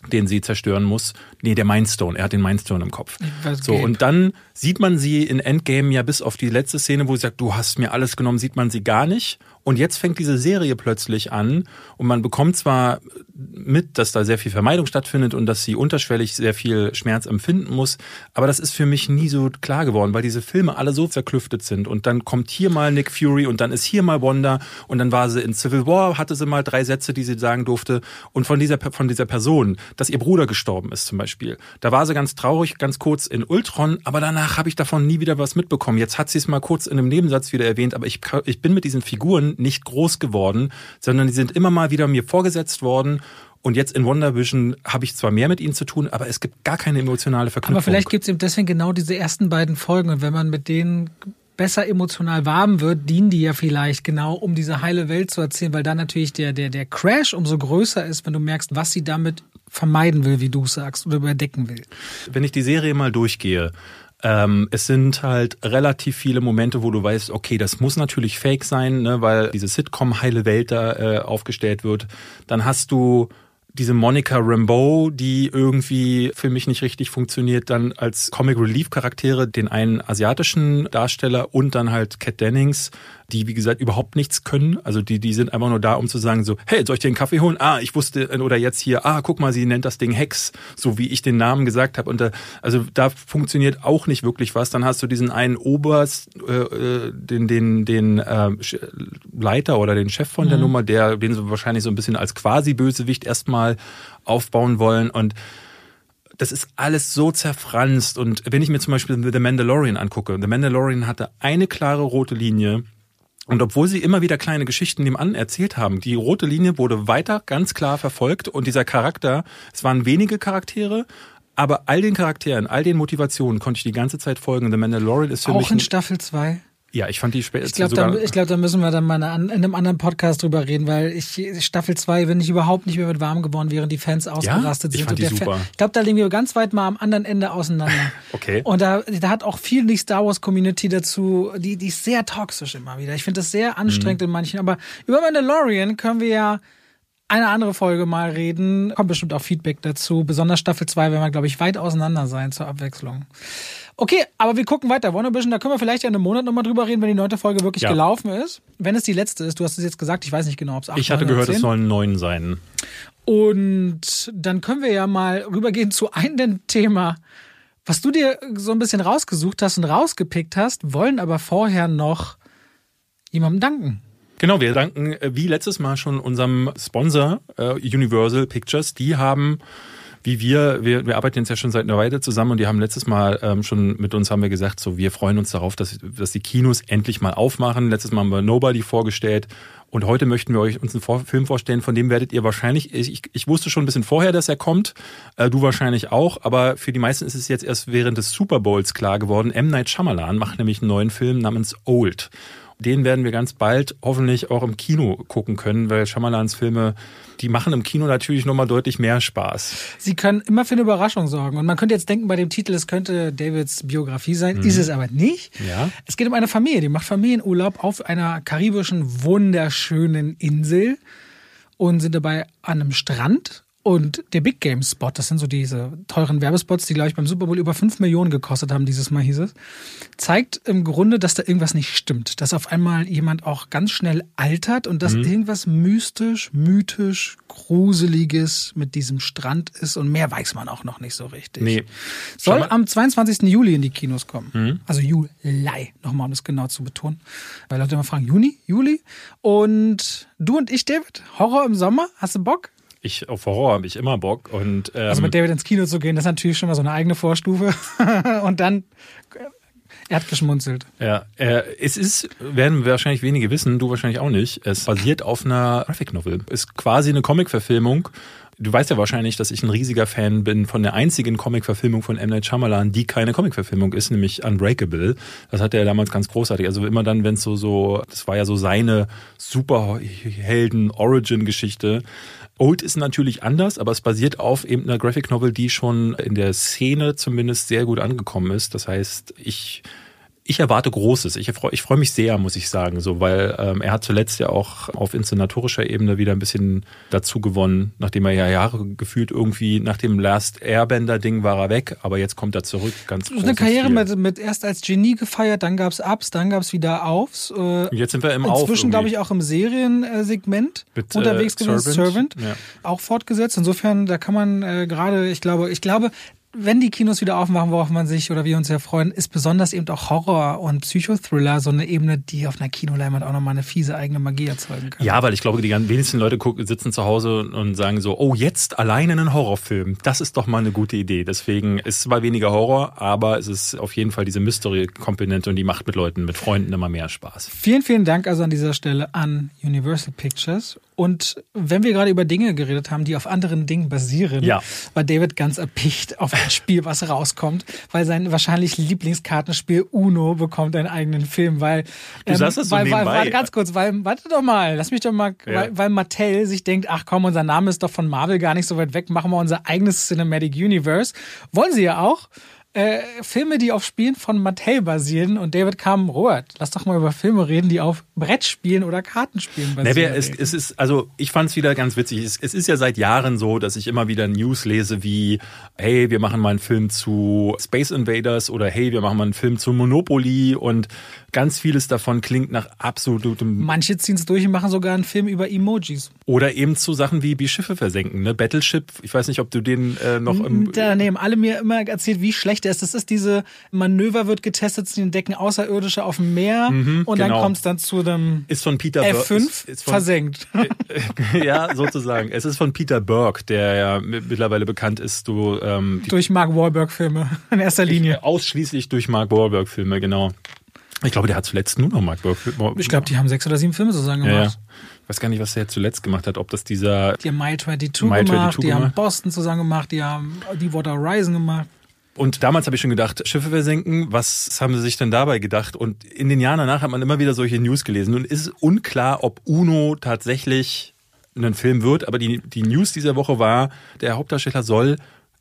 den sie zerstören muss. Nee, der Mindstone. Er hat den Mindstone im Kopf. So, und dann sieht man sie in Endgame ja bis auf die letzte Szene, wo sie sagt, du hast mir alles genommen, sieht man sie gar nicht. Und jetzt fängt diese Serie plötzlich an und man bekommt zwar mit, dass da sehr viel Vermeidung stattfindet und dass sie unterschwellig sehr viel Schmerz empfinden muss, aber das ist für mich nie so klar geworden, weil diese Filme alle so zerklüftet sind und dann kommt hier mal Nick Fury und dann ist hier mal Wanda und dann war sie in Civil War, hatte sie mal drei Sätze, die sie sagen durfte und von dieser, von dieser Person, dass ihr Bruder gestorben ist zum Beispiel, da war sie ganz traurig, ganz kurz in Ultron, aber danach habe ich davon nie wieder was mitbekommen. Jetzt hat sie es mal kurz in einem Nebensatz wieder erwähnt, aber ich, ich bin mit diesen Figuren nicht groß geworden, sondern die sind immer mal wieder mir vorgesetzt worden. Und jetzt in Wonder Vision habe ich zwar mehr mit ihnen zu tun, aber es gibt gar keine emotionale Verknüpfung. Aber vielleicht gibt es eben deswegen genau diese ersten beiden Folgen. Und wenn man mit denen besser emotional warm wird, dienen die ja vielleicht genau, um diese heile Welt zu erzählen, weil da natürlich der, der, der Crash umso größer ist, wenn du merkst, was sie damit vermeiden will, wie du sagst, oder überdecken will. Wenn ich die Serie mal durchgehe, ähm, es sind halt relativ viele Momente, wo du weißt, okay, das muss natürlich fake sein, ne, weil diese Sitcom heile Welt da äh, aufgestellt wird. Dann hast du diese Monica Rambeau, die irgendwie für mich nicht richtig funktioniert, dann als Comic Relief Charaktere den einen asiatischen Darsteller und dann halt Cat Dennings, die wie gesagt überhaupt nichts können. Also die, die sind einfach nur da, um zu sagen so, hey, soll ich dir einen Kaffee holen? Ah, ich wusste, oder jetzt hier, ah, guck mal, sie nennt das Ding Hex, so wie ich den Namen gesagt habe. Und da, also da funktioniert auch nicht wirklich was. Dann hast du diesen einen Oberst, äh, äh den, den, den äh, Leiter oder den Chef von mhm. der Nummer, der, den sie wahrscheinlich so ein bisschen als Quasi-Bösewicht erstmal aufbauen wollen. Und das ist alles so zerfranst. Und wenn ich mir zum Beispiel The Mandalorian angucke, The Mandalorian hatte eine klare rote Linie, und obwohl sie immer wieder kleine Geschichten nebenan erzählt haben, die rote Linie wurde weiter ganz klar verfolgt und dieser Charakter, es waren wenige Charaktere, aber all den Charakteren, all den Motivationen konnte ich die ganze Zeit folgen. The Mandalorian ist für Auch mich. Auch in Staffel 2? Ja, ich fand die später. Ich glaube, da, glaub, da müssen wir dann mal in einem anderen Podcast drüber reden, weil ich Staffel 2 bin ich überhaupt nicht mehr mit warm geworden, während die Fans ausgerastet ja? ich sind. Fand die super. Fan, ich glaube, da liegen wir ganz weit mal am anderen Ende auseinander. <laughs> okay. Und da, da hat auch viel die Star Wars Community dazu, die, die ist sehr toxisch immer wieder. Ich finde das sehr anstrengend mhm. in manchen. Aber über Mandalorian können wir ja eine andere Folge mal reden. Kommt bestimmt auch Feedback dazu. Besonders Staffel 2 werden wir, glaube ich, weit auseinander sein zur Abwechslung. Okay, aber wir gucken weiter. WandaVision, da können wir vielleicht ja in einem Monat nochmal drüber reden, wenn die neunte Folge wirklich ja. gelaufen ist. Wenn es die letzte ist, du hast es jetzt gesagt, ich weiß nicht genau, ob es acht Ich hatte gehört, es sollen neun sein. Und dann können wir ja mal rübergehen zu einem <laughs> Thema, was du dir so ein bisschen rausgesucht hast und rausgepickt hast, wollen aber vorher noch jemandem danken. Genau, wir danken äh, wie letztes Mal schon unserem Sponsor äh, Universal Pictures. Die haben wie wir, wir, wir arbeiten jetzt ja schon seit einer Weile zusammen und die haben letztes Mal ähm, schon mit uns haben wir gesagt, so wir freuen uns darauf, dass, dass die Kinos endlich mal aufmachen. Letztes Mal haben wir Nobody vorgestellt und heute möchten wir euch uns einen Film vorstellen, von dem werdet ihr wahrscheinlich, ich, ich wusste schon ein bisschen vorher, dass er kommt, äh, du wahrscheinlich auch, aber für die meisten ist es jetzt erst während des Super Bowls klar geworden. M. Night Shyamalan macht nämlich einen neuen Film namens Old. Den werden wir ganz bald hoffentlich auch im Kino gucken können, weil Shyamalans Filme, die machen im Kino natürlich nochmal deutlich mehr Spaß. Sie können immer für eine Überraschung sorgen. Und man könnte jetzt denken bei dem Titel, es könnte Davids Biografie sein. Mhm. Ist es aber nicht. Ja. Es geht um eine Familie, die macht Familienurlaub auf einer karibischen wunderschönen Insel. und sind dabei an einem Strand. Und der Big Game Spot, das sind so diese teuren Werbespots, die, glaube ich, beim Super Bowl über 5 Millionen gekostet haben, dieses Mal hieß es, zeigt im Grunde, dass da irgendwas nicht stimmt. Dass auf einmal jemand auch ganz schnell altert und dass irgendwas mystisch, mythisch, gruseliges mit diesem Strand ist und mehr weiß man auch noch nicht so richtig. Nee. Soll am 22. Juli in die Kinos kommen. Also Juli, nochmal um das genau zu betonen. Weil Leute immer fragen, Juni, Juli? Und du und ich, David, Horror im Sommer, hast du Bock? Ich, auf Horror habe ich immer Bock. Und, ähm, Also mit David ins Kino zu gehen, das ist natürlich schon mal so eine eigene Vorstufe. <laughs> und dann, äh, er hat geschmunzelt. Ja, äh, es ist, werden wahrscheinlich wenige wissen, du wahrscheinlich auch nicht. Es basiert auf einer Graphic Novel. Ist quasi eine Comic-Verfilmung. Du weißt ja wahrscheinlich, dass ich ein riesiger Fan bin von der einzigen Comic-Verfilmung von M. Night Shyamalan, die keine Comic-Verfilmung ist, nämlich Unbreakable. Das hat er damals ganz großartig. Also immer dann, wenn es so, so, das war ja so seine Superhelden-Origin-Geschichte. Old ist natürlich anders, aber es basiert auf eben einer Graphic Novel, die schon in der Szene zumindest sehr gut angekommen ist. Das heißt, ich ich erwarte Großes. Ich freue ich freu mich sehr, muss ich sagen, so, weil ähm, er hat zuletzt ja auch auf inszenatorischer Ebene wieder ein bisschen dazu gewonnen, nachdem er ja Jahre gefühlt irgendwie nach dem Last Airbender-Ding war er weg, aber jetzt kommt er zurück. Ganz eine Karriere mit, mit erst als Genie gefeiert, dann gab's Ups, dann gab's wieder Aufs. Äh, Und jetzt sind wir im Auf. Inzwischen, glaube ich, auch im Seriensegment Mit, unterwegs äh, gewesen. Servant. Servant. Ja. Auch fortgesetzt. Insofern, da kann man äh, gerade, ich glaube, ich glaube, wenn die Kinos wieder aufmachen, worauf man sich oder wir uns sehr freuen, ist besonders eben auch Horror und Psychothriller so eine Ebene, die auf einer Kinoleinwand auch nochmal eine fiese eigene Magie erzeugen kann. Ja, weil ich glaube, die ganz wenigsten Leute gucken, sitzen zu Hause und sagen so, oh, jetzt alleine einen Horrorfilm. Das ist doch mal eine gute Idee. Deswegen ist zwar weniger Horror, aber es ist auf jeden Fall diese Mystery-Komponente und die macht mit Leuten, mit Freunden immer mehr Spaß. Vielen, vielen Dank also an dieser Stelle an Universal Pictures. Und wenn wir gerade über Dinge geredet haben, die auf anderen Dingen basieren, Ja. war David ganz erpicht auf Spiel, was rauskommt, weil sein wahrscheinlich Lieblingskartenspiel Uno bekommt einen eigenen Film, weil Du sagst das so weil, nebenbei. weil ganz kurz, weil warte doch mal, lass mich doch mal, Ja. weil, weil Mattel sich denkt, ach komm, unser Name ist doch von Marvel gar nicht so weit weg, machen wir unser eigenes Cinematic Universe. Wollen sie ja auch. Äh, Filme, die auf Spielen von Mattel basieren und David kam, Robert, lass doch mal über Filme reden, die auf Brettspielen oder Kartenspielen basieren. wer, es, es ist, also ich fand es wieder ganz witzig. Es, es ist ja seit Jahren so, dass ich immer wieder News lese wie, hey, wir machen mal einen Film zu Space Invaders oder hey, wir machen mal einen Film zu Monopoly und ganz vieles davon klingt nach absolutem Manche ziehen es durch und machen sogar einen Film über Emojis. oder eben zu Sachen wie, wie Schiffe versenken, ne? Battleship, ich weiß nicht, ob du den äh, noch im, Da haben alle mir immer erzählt, wie schlecht er ist. Das ist diese Manöver wird getestet, sie entdecken Außerirdische auf dem Meer und dann genau. kommt es dann zu dem ist von Peter Bur- F5 ist, ist von, versenkt. <laughs> ja, sozusagen. Es ist von Peter Burke, der ja mi- mittlerweile bekannt ist, du ähm, Durch Mark Wahlberg-Filme <laughs> in erster Linie. ausschließlich durch Mark Wahlberg Filme, genau. Ich glaube, der hat zuletzt nur noch Mark Wahlberg. Ich glaube, die haben sechs oder sieben Filme zusammen ja, ja. gemacht. Ich weiß gar nicht, was der zuletzt gemacht hat. Ob das dieser Die haben Mile 22 Mile gemacht, 22 die haben gemacht. Boston zusammen gemacht, die haben Deepwater Horizon gemacht. Und damals habe ich schon gedacht, Schiffe versenken, was haben sie sich denn dabei gedacht? Und in den Jahren danach hat man immer wieder solche News gelesen. Nun ist unklar, ob Uno tatsächlich ein Film wird, aber die, die News dieser Woche war, der Hauptdarsteller soll,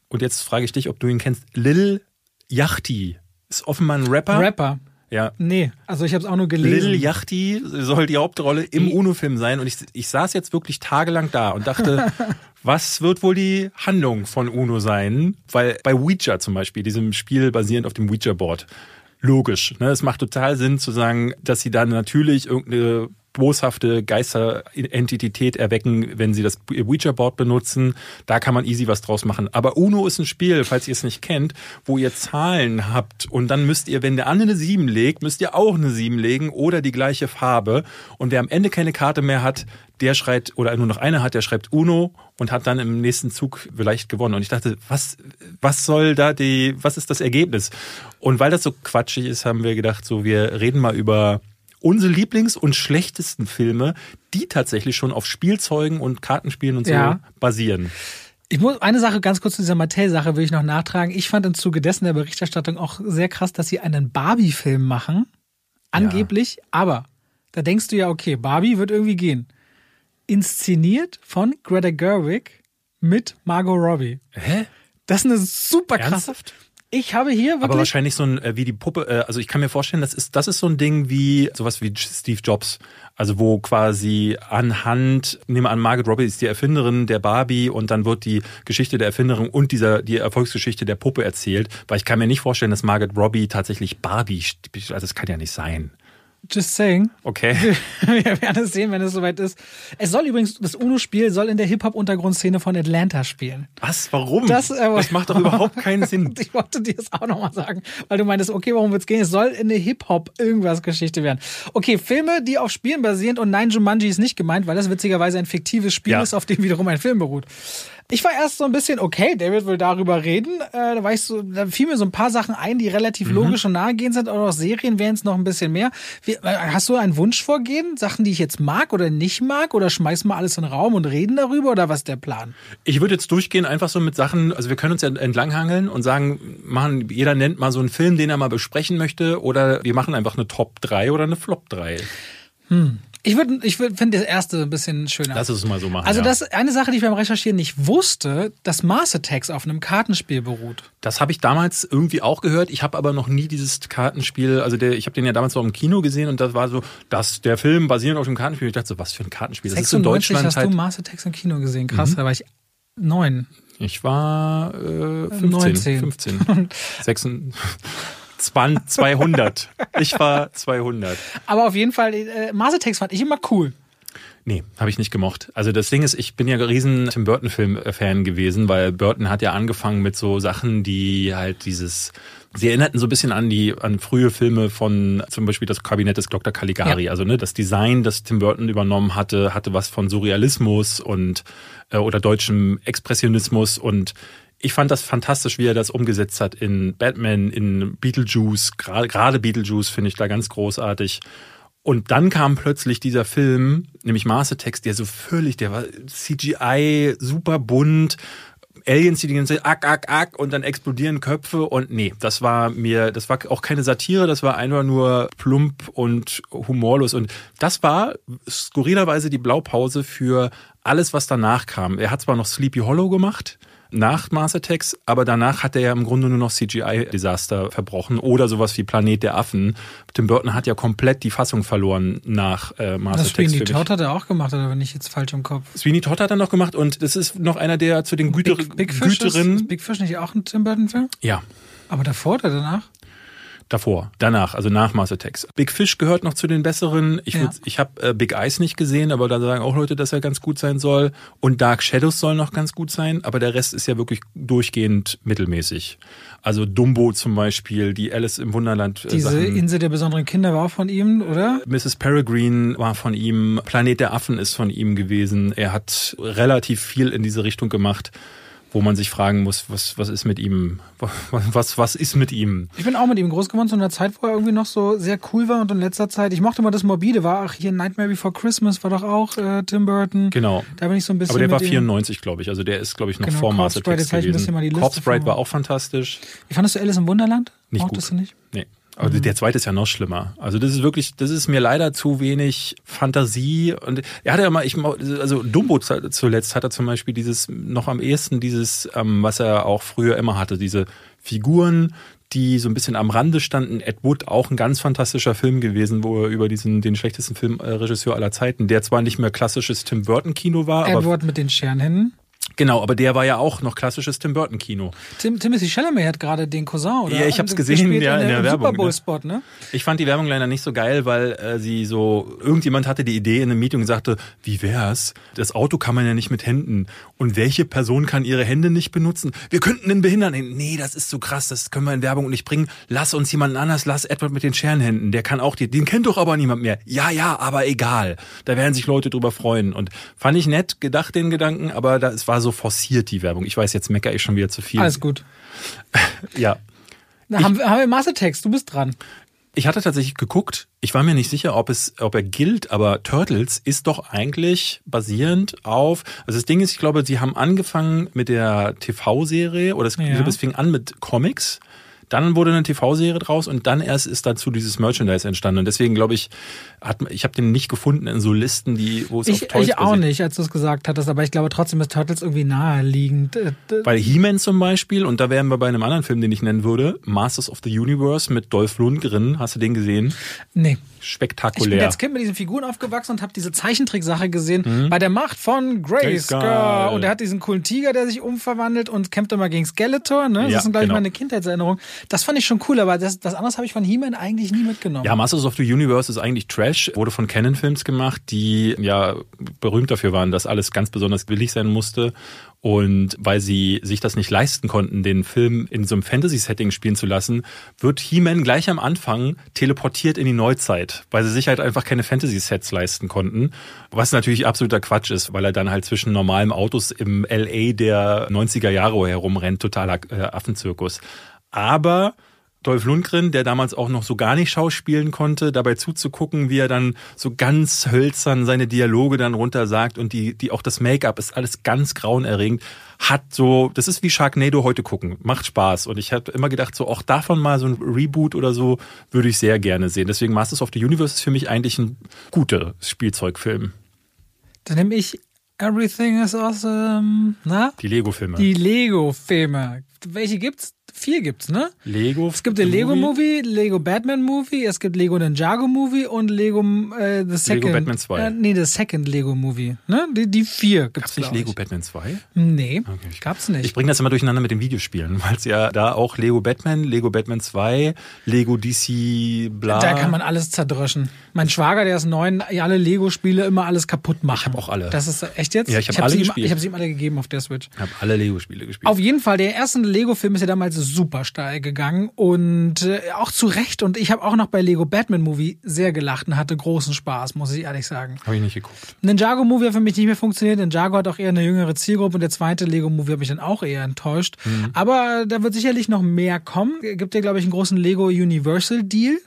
und jetzt frage ich dich, ob du ihn kennst, Lil Yachty. Ist offenbar ein Rapper. Rapper. Ja. Nee, also ich habe es auch nur gelesen. Lil Yachty soll die Hauptrolle im UNO-Film sein. Und ich, ich saß jetzt wirklich tagelang da und dachte, <laughs> was wird wohl die Handlung von UNO sein? Weil bei Ouija zum Beispiel, diesem Spiel basierend auf dem Ouija-Board, logisch. Ne? Es macht total Sinn zu sagen, dass sie dann natürlich irgendeine boshafte Geisterentität erwecken, wenn sie das Ouija-Board benutzen. Da kann man easy was draus machen. Aber Uno ist ein Spiel, falls ihr es nicht kennt, wo ihr Zahlen habt und dann müsst ihr, wenn der andere eine 7 legt, müsst ihr auch eine 7 legen oder die gleiche Farbe. Und wer am Ende keine Karte mehr hat, der schreit, oder nur noch eine hat, der schreibt Uno und hat dann im nächsten Zug vielleicht gewonnen. Und ich dachte, was, was soll da die, was ist das Ergebnis? Und weil das so quatschig ist, haben wir gedacht, so, wir reden mal über unsere Lieblings- und schlechtesten Filme, die tatsächlich schon auf Spielzeugen und Kartenspielen und so Ja. basieren. Ich muss eine Sache ganz kurz zu dieser Mattel-Sache will ich noch nachtragen. Ich fand im Zuge dessen der Berichterstattung auch sehr krass, dass sie einen Barbie-Film machen. Angeblich, aber da denkst du ja, okay, Barbie wird irgendwie gehen. Inszeniert von Greta Gerwig mit Margot Robbie. Hä? Das ist eine super krasse. Ernsthaft? Ich habe hier wirklich. Aber wahrscheinlich so ein, äh, wie die Puppe, äh, also ich kann mir vorstellen, das ist, das ist so ein Ding wie, sowas wie Steve Jobs. Also wo quasi anhand, nehme an, Margaret Robbie ist die Erfinderin der Barbie und dann wird die Geschichte der Erfinderin und dieser, die Erfolgsgeschichte der Puppe erzählt. Weil ich kann mir nicht vorstellen, dass Margaret Robbie tatsächlich Barbie, also das kann ja nicht sein. Just saying. Okay. <laughs> Wir werden es sehen, wenn es soweit ist. Es soll übrigens, das UNO-Spiel soll in der Hip-Hop-Untergrundszene von Atlanta spielen. Was? Warum? Das, äh, das macht doch überhaupt <laughs> keinen Sinn. Ich wollte dir das auch nochmal sagen, weil du meintest, okay, warum wird's gehen? Es soll in eine Hip-Hop-Irgendwas-Geschichte werden. Okay, Filme, die auf Spielen basieren und nein, Jumanji ist nicht gemeint, weil das witzigerweise ein fiktives Spiel Ja. ist, auf dem wiederum ein Film beruht. Ich war erst so ein bisschen, okay, David will darüber reden. Äh, da, war ich so, da fiel mir so ein paar Sachen ein, die relativ logisch und nahegehend sind. Auch noch Serien wären es noch ein bisschen mehr. Wie, äh, hast du einen Wunsch vorgehen? Sachen, die ich jetzt mag oder nicht mag? Oder schmeißen wir alles in den Raum und reden darüber? Oder was ist der Plan? Ich würde jetzt durchgehen, einfach so mit Sachen, also wir können uns ja entlanghangeln und sagen, machen, jeder nennt mal so einen Film, den er mal besprechen möchte, oder wir machen einfach eine Top 3 oder eine Flop 3. Ich würde, ich würd, finde das erste ein bisschen schöner. Lass es mal so machen. Also ja. das eine Sache, die ich beim Recherchieren nicht wusste, dass Mars Attacks auf einem Kartenspiel beruht. Das habe ich damals irgendwie auch gehört. Ich habe aber noch nie dieses Kartenspiel, also der, ich habe den ja damals noch im Kino gesehen und das war so, dass der Film basierend auf dem Kartenspiel. Ich dachte so, was für ein Kartenspiel? Das ist in 96 Deutschland hast halt. du Mars Attacks im Kino gesehen. Krass, da war ich neun. Ich war äh, 15, 19. 15, 26, 20, 200. Ich war 200. Aber auf jeden Fall, äh, Attacks fand ich immer cool. Nee, habe ich nicht gemocht. Also das Ding ist, ich bin ja riesen Tim Burton Film Fan gewesen, weil Burton hat ja angefangen mit so Sachen, die halt dieses Sie erinnerten so ein bisschen an die an frühe Filme von zum Beispiel das Kabinett des Dr. Caligari. Ja. Also ne, das Design, das Tim Burton übernommen hatte, hatte was von Surrealismus und äh, oder deutschem Expressionismus und ich fand das fantastisch, wie er das umgesetzt hat in Batman, in Beetlejuice, gerade Beetlejuice finde ich da ganz großartig. Und dann kam plötzlich dieser Film, nämlich Attacks, der so völlig, der war CGI, super bunt, Aliens, die die ganze Zeit ack, ack, ack und dann explodieren Köpfe und nee, das war mir, das war auch keine Satire, das war einfach nur plump und humorlos und das war skurrilerweise die Blaupause für alles, was danach kam. Er hat zwar noch Sleepy Hollow gemacht, nach Mars Attacks, aber danach hat er ja im Grunde nur noch CGI-Desaster verbrochen oder sowas wie Planet der Affen. Tim Burton hat ja komplett die Fassung verloren nach äh, Mars Das Attacks. Sweeney. Todd hat er auch gemacht, oder bin ich jetzt falsch im Kopf? Sweeney Todd hat er noch gemacht und das ist noch einer der zu den Güter Big, Big Fish ist, Güterinnen. ist Big Fish nicht auch ein Tim Burton Film? Ja, Aber davor oder danach? Davor, danach, also nach Mars Attacks. Big Fish gehört noch zu den besseren. Ich, Ja. ich habe äh, Big Eyes nicht gesehen, aber da sagen auch Leute, dass er ganz gut sein soll. Und Dark Shadows soll noch ganz gut sein, aber der Rest ist ja wirklich durchgehend mittelmäßig. Also Dumbo zum Beispiel, die Alice im Wunderland äh, Diese Sachen. Insel der besonderen Kinder war von ihm, oder? Mrs. Peregrine war von ihm, Planet der Affen ist von ihm gewesen. Er hat relativ viel in diese Richtung gemacht, wo man sich fragen muss, was, was ist mit ihm? <laughs> Was, was ist mit ihm? Ich bin auch mit ihm groß geworden, zu einer Zeit, wo er irgendwie noch so sehr cool war und in letzter Zeit, ich mochte mal das Morbide, war auch hier Nightmare Before Christmas, war doch auch äh, Tim Burton. Genau. Da bin ich so ein bisschen Aber der war mit ihm- 94, glaube ich. Also der ist, glaube ich, noch Genau, vor Master Text gewesen. Corpse Bride war auch fantastisch. Wie fandest du Alice im Wunderland? Nicht Mochtest gut. du nicht? Nee. Aber der zweite ist ja noch schlimmer. Also das ist wirklich, das ist mir leider zu wenig Fantasie. Und er hatte ja mal, ich, also Dumbo zu- zuletzt hat er zum Beispiel dieses, noch am ehesten dieses, ähm, was er auch früher immer hatte, diese Figuren, die so ein bisschen am Rande standen. Ed Wood, auch ein ganz fantastischer Film gewesen, wo er über diesen, den schlechtesten Filmregisseur aller Zeiten, der zwar nicht mehr klassisches Tim Burton Kino war, aber Edward mit den Scherenhänden. Genau, aber der war ja auch noch klassisches Tim Burton Kino. Tim, Timothy Chalamet hat gerade den Cousin, oder? Ja, ich hab's Gespielt gesehen, ja, in der im Werbung, Super Bowl Spot, ne? Ich fand die Werbung leider nicht so geil, weil äh, sie so, irgendjemand hatte die Idee in einem Meeting und sagte, wie wär's? Das Auto kann man ja nicht mit Händen. Und welche Person kann ihre Hände nicht benutzen? Wir könnten den behindern. Nee, das ist so krass, das können wir in Werbung nicht bringen. Lass uns jemanden anders, lass Edward mit den Scherenhänden. Der kann auch, die, den kennt doch aber niemand mehr. Ja, ja, aber egal. Da werden sich Leute drüber freuen. Und fand ich nett gedacht, den Gedanken, aber da, es war so forciert, die Werbung. Ich weiß, jetzt meckere ich schon wieder zu viel. Alles gut. <laughs> Ja. Na, haben, wir- haben wir Mastertext, du bist dran. Ich hatte tatsächlich geguckt. Ich war mir nicht sicher, ob es, ob er gilt, aber Turtles ist doch eigentlich basierend auf. Also das Ding ist, ich glaube, sie haben angefangen mit der TV-Serie oder es, Ja. es fing an mit Comics. Dann wurde eine TV-Serie draus und dann erst ist dazu dieses Merchandise entstanden. Und deswegen glaube ich, hat, ich habe den nicht gefunden in so Listen, die, wo es Ich, auf Toys ich auch basiert. nicht, als du es gesagt hattest, aber ich glaube trotzdem ist Turtles irgendwie naheliegend. Äh, Bei He-Man zum Beispiel, und da wären wir bei einem anderen Film, den ich nennen würde, Masters of the Universe mit Dolph Lundgren. Hast du den gesehen? Nee. Ich bin Spektakulär. als Kind mit diesen Figuren aufgewachsen und habe diese Zeichentricksache gesehen bei der Macht von Grayskull. Und er hat diesen coolen Tiger, der sich umverwandelt und kämpft immer gegen Skeletor. Ne? Das Ja, ist, glaube ich, genau. meine Kindheitserinnerung. Das fand ich schon cool, aber das, das anderes habe ich von He-Man eigentlich nie mitgenommen. Ja, Masters of the Universe ist eigentlich Trash, wurde von Canon Films gemacht, die ja berühmt dafür waren, dass alles ganz besonders billig sein musste. Und weil sie sich das nicht leisten konnten, den Film in so einem Fantasy-Setting spielen zu lassen, wird He-Man gleich am Anfang teleportiert in die Neuzeit, weil sie sich halt einfach keine Fantasy-Sets leisten konnten. Was natürlich absoluter Quatsch ist, weil er dann halt zwischen normalen Autos im LA der 90er Jahre herumrennt, totaler äh, Affenzirkus. Aber Dolph Lundgren, der damals auch noch so gar nicht schauspielen konnte, dabei zuzugucken, wie er dann so ganz hölzern seine Dialoge dann runter sagt und die, die auch das Make-up ist alles ganz grauenerregend, hat so, das ist wie Sharknado heute gucken, macht Spaß und ich habe immer gedacht, so auch davon mal so ein Reboot oder so würde ich sehr gerne sehen. Deswegen Masters of the Universe ist für mich eigentlich ein guter Spielzeugfilm. Dann nehme ich Everything is Awesome. Na? Die Lego-Filme. Die Lego-Filme. Welche gibt's? Vier gibt's, ne? Lego. Es gibt den Lego Movie, Lego Batman Movie, es gibt Lego Ninjago Movie und Lego äh, The Second. Batman 2. Äh, nee, The Second Lego Movie. Ne? Die, die vier gibt's Gab's nicht glaub ich. Lego Batman 2? Nee, ich- gab's nicht. Ich bringe das immer durcheinander mit den Videospielen, <laughs> weil es ja da auch Lego Batman, Lego Batman 2, Lego DC, bla. da kann man alles zerdröschen. Mein Schwager, der ist neun, alle Lego-Spiele immer alles kaputt machen. Ich hab auch alle. Das ist echt jetzt? Ja, ich hab hab alle ihm, gespielt. Ich habe sie ihm alle gegeben auf der Switch. Ich habe alle Lego-Spiele gespielt. Auf jeden Fall, der erste Lego-Film ist ja damals super steil gegangen und äh, auch zu Recht. Und ich habe auch noch bei Lego Batman Movie sehr gelacht und hatte großen Spaß, muss ich ehrlich sagen. Habe ich nicht geguckt. Ninjago Movie hat für mich nicht mehr funktioniert. Ninjago hat auch eher eine jüngere Zielgruppe und der zweite Lego Movie habe ich dann auch eher enttäuscht. Mhm. Aber da wird sicherlich noch mehr kommen. Gibt ja, glaube ich, einen großen Lego Universal Deal.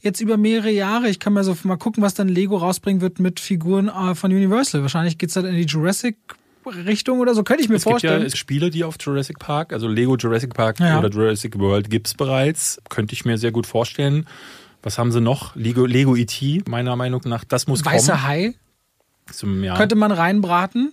Jetzt über mehrere Jahre. Ich kann mal so mal gucken, was dann Lego rausbringen wird mit Figuren äh, von Universal. Wahrscheinlich geht's dann in die Jurassic Richtung oder so. Könnte ich mir Es gibt vorstellen. ja Spiele, die auf Jurassic Park, also Lego Jurassic Park Ja. oder Jurassic World gibt's bereits. Könnte ich mir sehr gut vorstellen. Was haben sie noch? Lego, Lego E.T., meiner Meinung nach. Das muss Weißer kommen. Hai Zum, ja. könnte man reinbraten.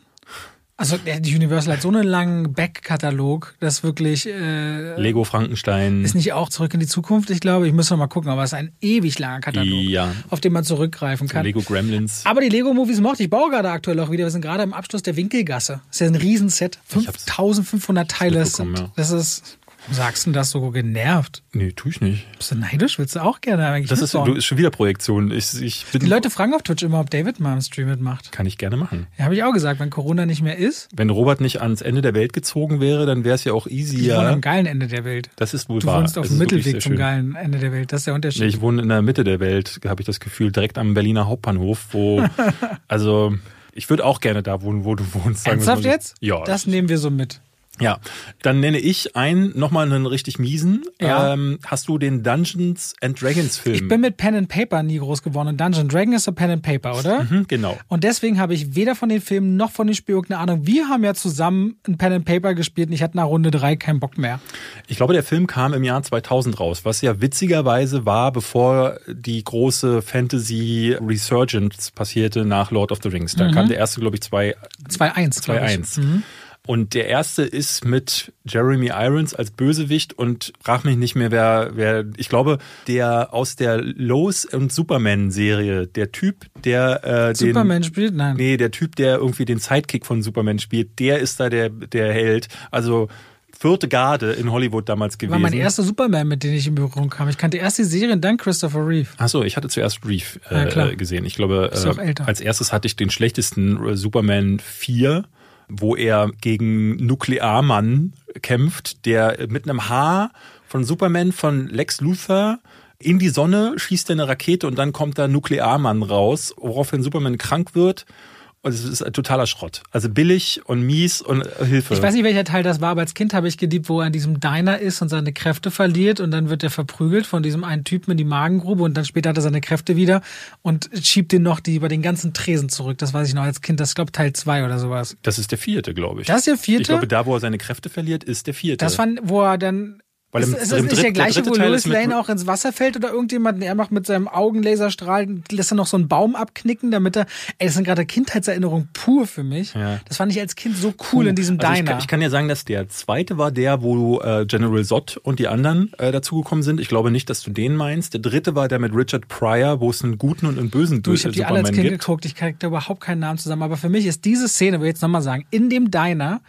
Also Universal hat so einen langen Back-Katalog, das wirklich äh, Lego Frankenstein. ist nicht auch zurück in die Zukunft. Ich glaube, ich muss noch mal gucken, aber es ist ein ewig langer Katalog, Ja. auf den man zurückgreifen kann. Lego Gremlins. Aber die Lego-Movies mochte ich. Ich baue gerade aktuell auch wieder. Wir sind gerade im Abschluss der Winkelgasse. Das ist ja ein Riesenset. Ich hab's 5500 Teile. Das, ja. das ist, sagst du das so genervt? Nee, tue ich nicht. Bist du neidisch? Willst du auch gerne eigentlich Das ist, du, ist schon wieder Projektion. Ich, ich bin, Die Leute fragen auf Twitch immer, ob David mal im Stream mitmacht. kann ich gerne machen. Ja, habe ich auch gesagt, wenn Corona nicht mehr ist, Wenn Robert nicht ans Ende der Welt gezogen wäre, dann wäre es ja auch easy. ich wohne am geilen Ende der Welt. das ist wohl Du wahr. wohnst auf dem Mittelweg zum geilen Ende der Welt. Das ist der Unterschied. Nee, ich wohne in der Mitte der Welt, habe ich das Gefühl, direkt am Berliner Hauptbahnhof, wo, <laughs> also, ich würde auch gerne da wohnen, wo du wohnst. Ernsthaft so. jetzt? Ja. Das nehmen wir so mit. Ja. Dann nenne ich einen, nochmal einen richtig miesen. Ja. Ähm, hast du den Dungeons and Dragons Film? Ich bin mit Pen and Paper nie groß geworden. Und Dungeon Dragon ist so Pen and Paper, oder? Hm, genau. Und deswegen habe ich weder von den Filmen noch von den Spielen eine Ahnung. Wir haben ja zusammen ein Pen and Paper gespielt und ich hatte nach Runde drei keinen Bock mehr. Ich glaube, der Film kam im Jahr 2000 raus, was ja witzigerweise war, bevor die große Fantasy Resurgence passierte nach Lord of the Rings. Mhm. Da kam der erste, glaube ich, zwei 2-1, glaube ich. 2-1. Und der erste ist mit Jeremy Irons als Bösewicht und frag mich nicht mehr, wer, wer, ich glaube, der aus der Lois und Superman-Serie, der Typ, der äh, den, Superman spielt? Nein. Nee, der Typ, der irgendwie den Sidekick von Superman spielt, der ist da der, der Held. Also vierte Garde in Hollywood damals gewesen. War mein erster Superman, mit dem ich in Berührung kam. Ich kannte erst die Serie und dann Christopher Reeve. Achso, ich hatte zuerst Reeve Ja, äh, gesehen. Ich glaube, ja äh, als erstes hatte ich den schlechtesten Superman 4, wo er gegen Nuklearmann kämpft, der mit einem Haar von Superman von Lex Luthor in die Sonne schießt er eine Rakete und dann kommt da Nuklearmann raus, woraufhin Superman krank wird. Und es ist ein totaler Schrott. Also billig und mies und äh, Hilfe. Ich weiß nicht, welcher Teil das war, aber als Kind habe ich geliebt, wo er in diesem Diner ist und seine Kräfte verliert und dann wird er verprügelt von diesem einen Typen in die Magengrube und dann später hat er seine Kräfte wieder und schiebt den noch die über den ganzen Tresen zurück. Das weiß ich noch als Kind. Das ist, glaube Teil zwei oder sowas. Das ist der vierte, glaube ich. Das ist der vierte? Ich glaube, da, wo er seine Kräfte verliert, ist der vierte. Das fand, wo er dann Weil Ist, ist das nicht der gleiche, dritte wo Teil Louis Lane auch ins Wasser fällt oder irgendjemand, er macht mit seinem Augenlaserstrahl, lässt er noch so einen Baum abknicken, damit er, ey, das sind gerade Kindheitserinnerungen pur für mich. Ja. Das fand ich als Kind so cool in diesem Also ich, Diner. kann, ich kann ja sagen, dass der zweite war der, wo äh, General Zod und die anderen äh, dazugekommen sind. Ich glaube nicht, dass du den meinst. Der dritte war der mit Richard Pryor, wo es einen guten und einen bösen Du, ich habe die alle als Kind gibt. geguckt, ich krieg da überhaupt keinen Namen zusammen. Aber für mich ist diese Szene, will ich jetzt nochmal sagen, in dem Diner,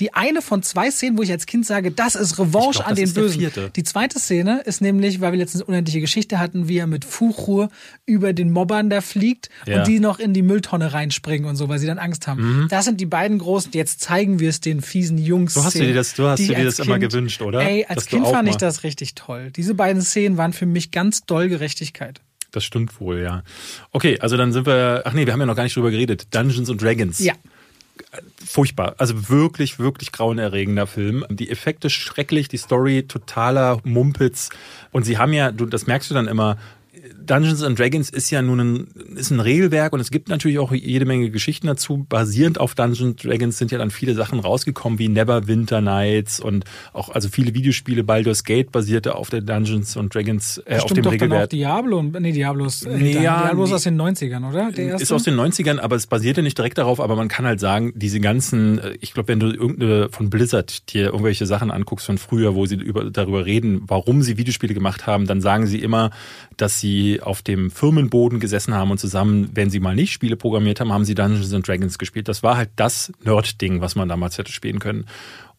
die eine von zwei Szenen, wo ich als Kind sage, das ist Revanche Ich glaub, an den Bösen. vierte. Die zweite Szene ist nämlich, weil wir letztens eine unendliche Geschichte hatten, wie er mit Fuchur über den Mobbern da fliegt Ja. und die noch in die Mülltonne reinspringen und so, weil sie dann Angst haben. Mhm. Das sind die beiden großen, jetzt zeigen wir es den fiesen Jungs. Du hast dir das- du hast dir das immer Kind- gewünscht, oder? Ey, als Dass Kind fand ich mal- das richtig toll. Diese beiden Szenen waren für mich ganz doll Gerechtigkeit. Das stimmt wohl, ja. Okay, also dann sind wir. Ach nee, wir haben ja noch gar nicht drüber geredet. Dungeons and Dragons. Ja. Furchtbar. Also wirklich, wirklich grauenerregender Film. Die Effekte schrecklich, die Story totaler Mumpitz. Und sie haben ja, du, das merkst du dann immer. Dungeons and Dragons ist ja nun ein, ist ein Regelwerk und es gibt natürlich auch jede Menge Geschichten dazu. Basierend auf Dungeons and Dragons sind ja dann viele Sachen rausgekommen, wie Neverwinter Nights und auch, also viele Videospiele. Baldur's Gate basierte auf der Dungeons and Dragons, äh, auf Stimmt dem doch dann auch Regelwerk. Diablo. und- Nee, Diablo ist, äh, ja, Diablo ist aus den 90ern, oder? Der? Ist aus den 90ern, aber es basierte nicht direkt darauf, aber man kann halt sagen, diese ganzen, äh, ich glaube, wenn du irgendeine von Blizzard dir irgendwelche Sachen anguckst von früher, wo sie über, darüber reden, warum sie Videospiele gemacht haben, dann sagen sie immer, dass auf dem Firmenboden gesessen haben und zusammen, wenn sie mal nicht Spiele programmiert haben, haben sie Dungeons and Dragons gespielt. Das war halt das Nerd-Ding, was man damals hätte spielen können.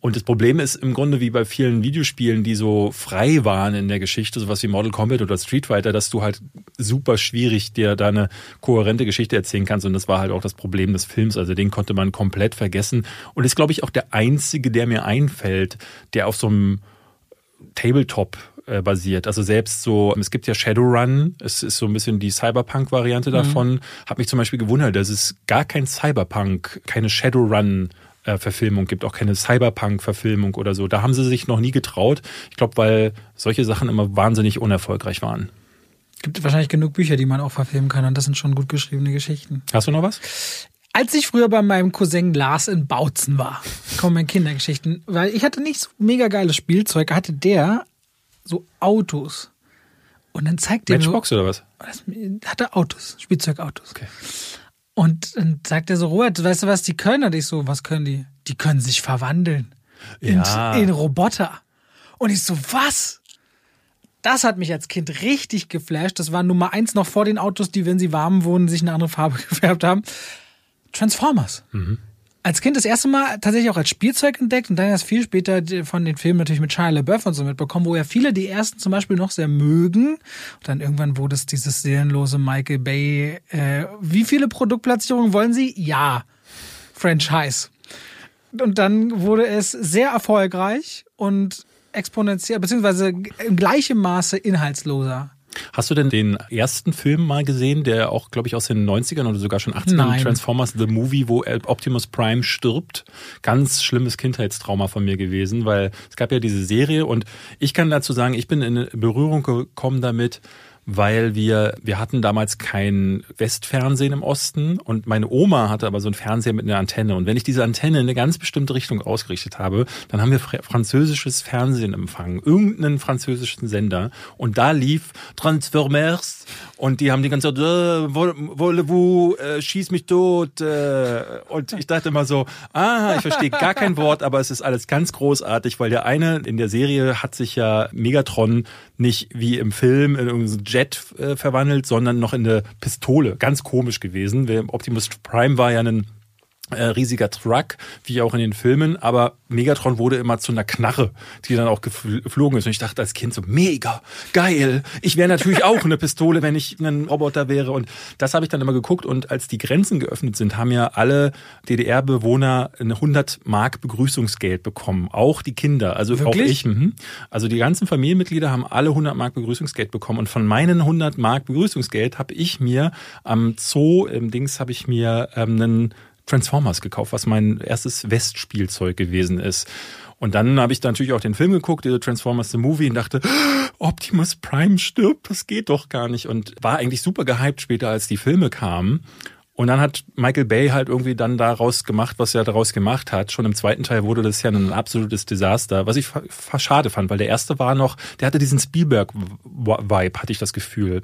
Und das Problem ist im Grunde wie bei vielen Videospielen, die so frei waren in der Geschichte, sowas wie Mortal Kombat oder Street Fighter, dass du halt super schwierig dir da eine kohärente Geschichte erzählen kannst. Und das war halt auch das Problem des Films. Also den konnte man komplett vergessen. Und ist, glaube ich, auch der einzige, der mir einfällt, der auf so einem Tabletop äh, basiert. Also selbst so, es gibt ja Shadowrun, es ist so ein bisschen die Cyberpunk-Variante davon. Hat mich zum Beispiel gewundert, dass es gar kein Cyberpunk, keine Shadowrun äh, Verfilmung gibt, auch keine Cyberpunk-Verfilmung oder so. Da haben sie sich noch nie getraut. Ich glaube, weil solche Sachen immer wahnsinnig unerfolgreich waren. gibt wahrscheinlich genug Bücher, die man auch verfilmen kann und das sind schon gut geschriebene Geschichten. Hast du noch was? Als ich früher bei meinem Cousin Lars in Bautzen war, kommen meine Kindergeschichten, weil ich hatte nicht so mega geiles Spielzeug, hatte der so Autos. Und dann zeigt mir, Matchbox oder was? das hatte Autos, Spielzeugautos. Okay. Und dann sagt er so, Robert, weißt du was die können? Und ich so, was können die? Die können sich verwandeln. In, Ja. in Roboter. Und ich so, was? Das hat mich als Kind richtig geflasht. Das war Nummer eins noch vor den Autos, die, wenn sie warm wurden, sich eine andere Farbe <laughs> gefärbt haben. Transformers. Als Kind das erste Mal tatsächlich auch als Spielzeug entdeckt und dann erst viel später von den Filmen natürlich mit Shia LaBeouf und so mitbekommen, wo ja viele die ersten zum Beispiel noch sehr mögen. Und dann irgendwann wurde es dieses seelenlose Michael Bay. Äh, wie viele Produktplatzierungen wollen Sie? Ja. Franchise. Und dann wurde es sehr erfolgreich und exponentiell, beziehungsweise im gleichen Maße inhaltsloser. Hast du denn den ersten Film mal gesehen, der auch, glaube ich, aus den 90ern oder sogar schon 80ern, Nein. Transformers The Movie, wo Optimus Prime stirbt? Ganz schlimmes Kindheitstrauma von mir gewesen, weil es gab ja diese Serie und ich kann dazu sagen, ich bin in Berührung gekommen damit, weil wir, wir hatten damals kein Westfernsehen im Osten und meine Oma hatte aber so einen Fernseher mit einer Antenne. Und wenn ich diese Antenne in eine ganz bestimmte Richtung ausgerichtet habe, dann haben wir fr- französisches Fernsehen empfangen, irgendeinen französischen Sender. Und da lief Transformers und die haben die ganze Zeit, äh, voulez-vous, äh, schieß mich tot. Äh, und ich dachte immer so, ah, ich verstehe gar kein Wort, aber es ist alles ganz großartig, weil der eine in der Serie hat sich ja Megatron nicht wie im Film in irgendeinen Jet äh, verwandelt, sondern noch in eine Pistole. Ganz komisch gewesen. Optimus Prime war ja ein riesiger Truck, wie auch in den Filmen, aber Megatron wurde immer zu einer Knarre, die dann auch gefl- geflogen ist. Und ich dachte als Kind so, mega, geil. Ich wäre natürlich auch eine Pistole, wenn ich ein Roboter wäre. Und das habe ich dann immer geguckt. Und als die Grenzen geöffnet sind, haben ja alle DDR-Bewohner ein 100 Mark Begrüßungsgeld bekommen. Auch die Kinder, also auch Wirklich? ich. Mhm. Also die ganzen Familienmitglieder haben alle 100 Mark Begrüßungsgeld bekommen. Und von meinen 100 Mark Begrüßungsgeld habe ich mir am Zoo, im Dings, habe ich mir ähm, einen Transformers gekauft, was mein erstes Westspielzeug gewesen ist. Und dann habe ich dann natürlich auch den Film geguckt, der Transformers the Movie, und dachte, Optimus Prime stirbt, das geht doch gar nicht. Und war eigentlich super gehypt später, als die Filme kamen. Und dann hat Michael Bay halt irgendwie dann daraus gemacht, was er daraus gemacht hat. Schon im zweiten Teil wurde das ja ein absolutes Desaster, was ich schade fand, weil der erste war noch, der hatte diesen Spielberg-Vibe, hatte ich das Gefühl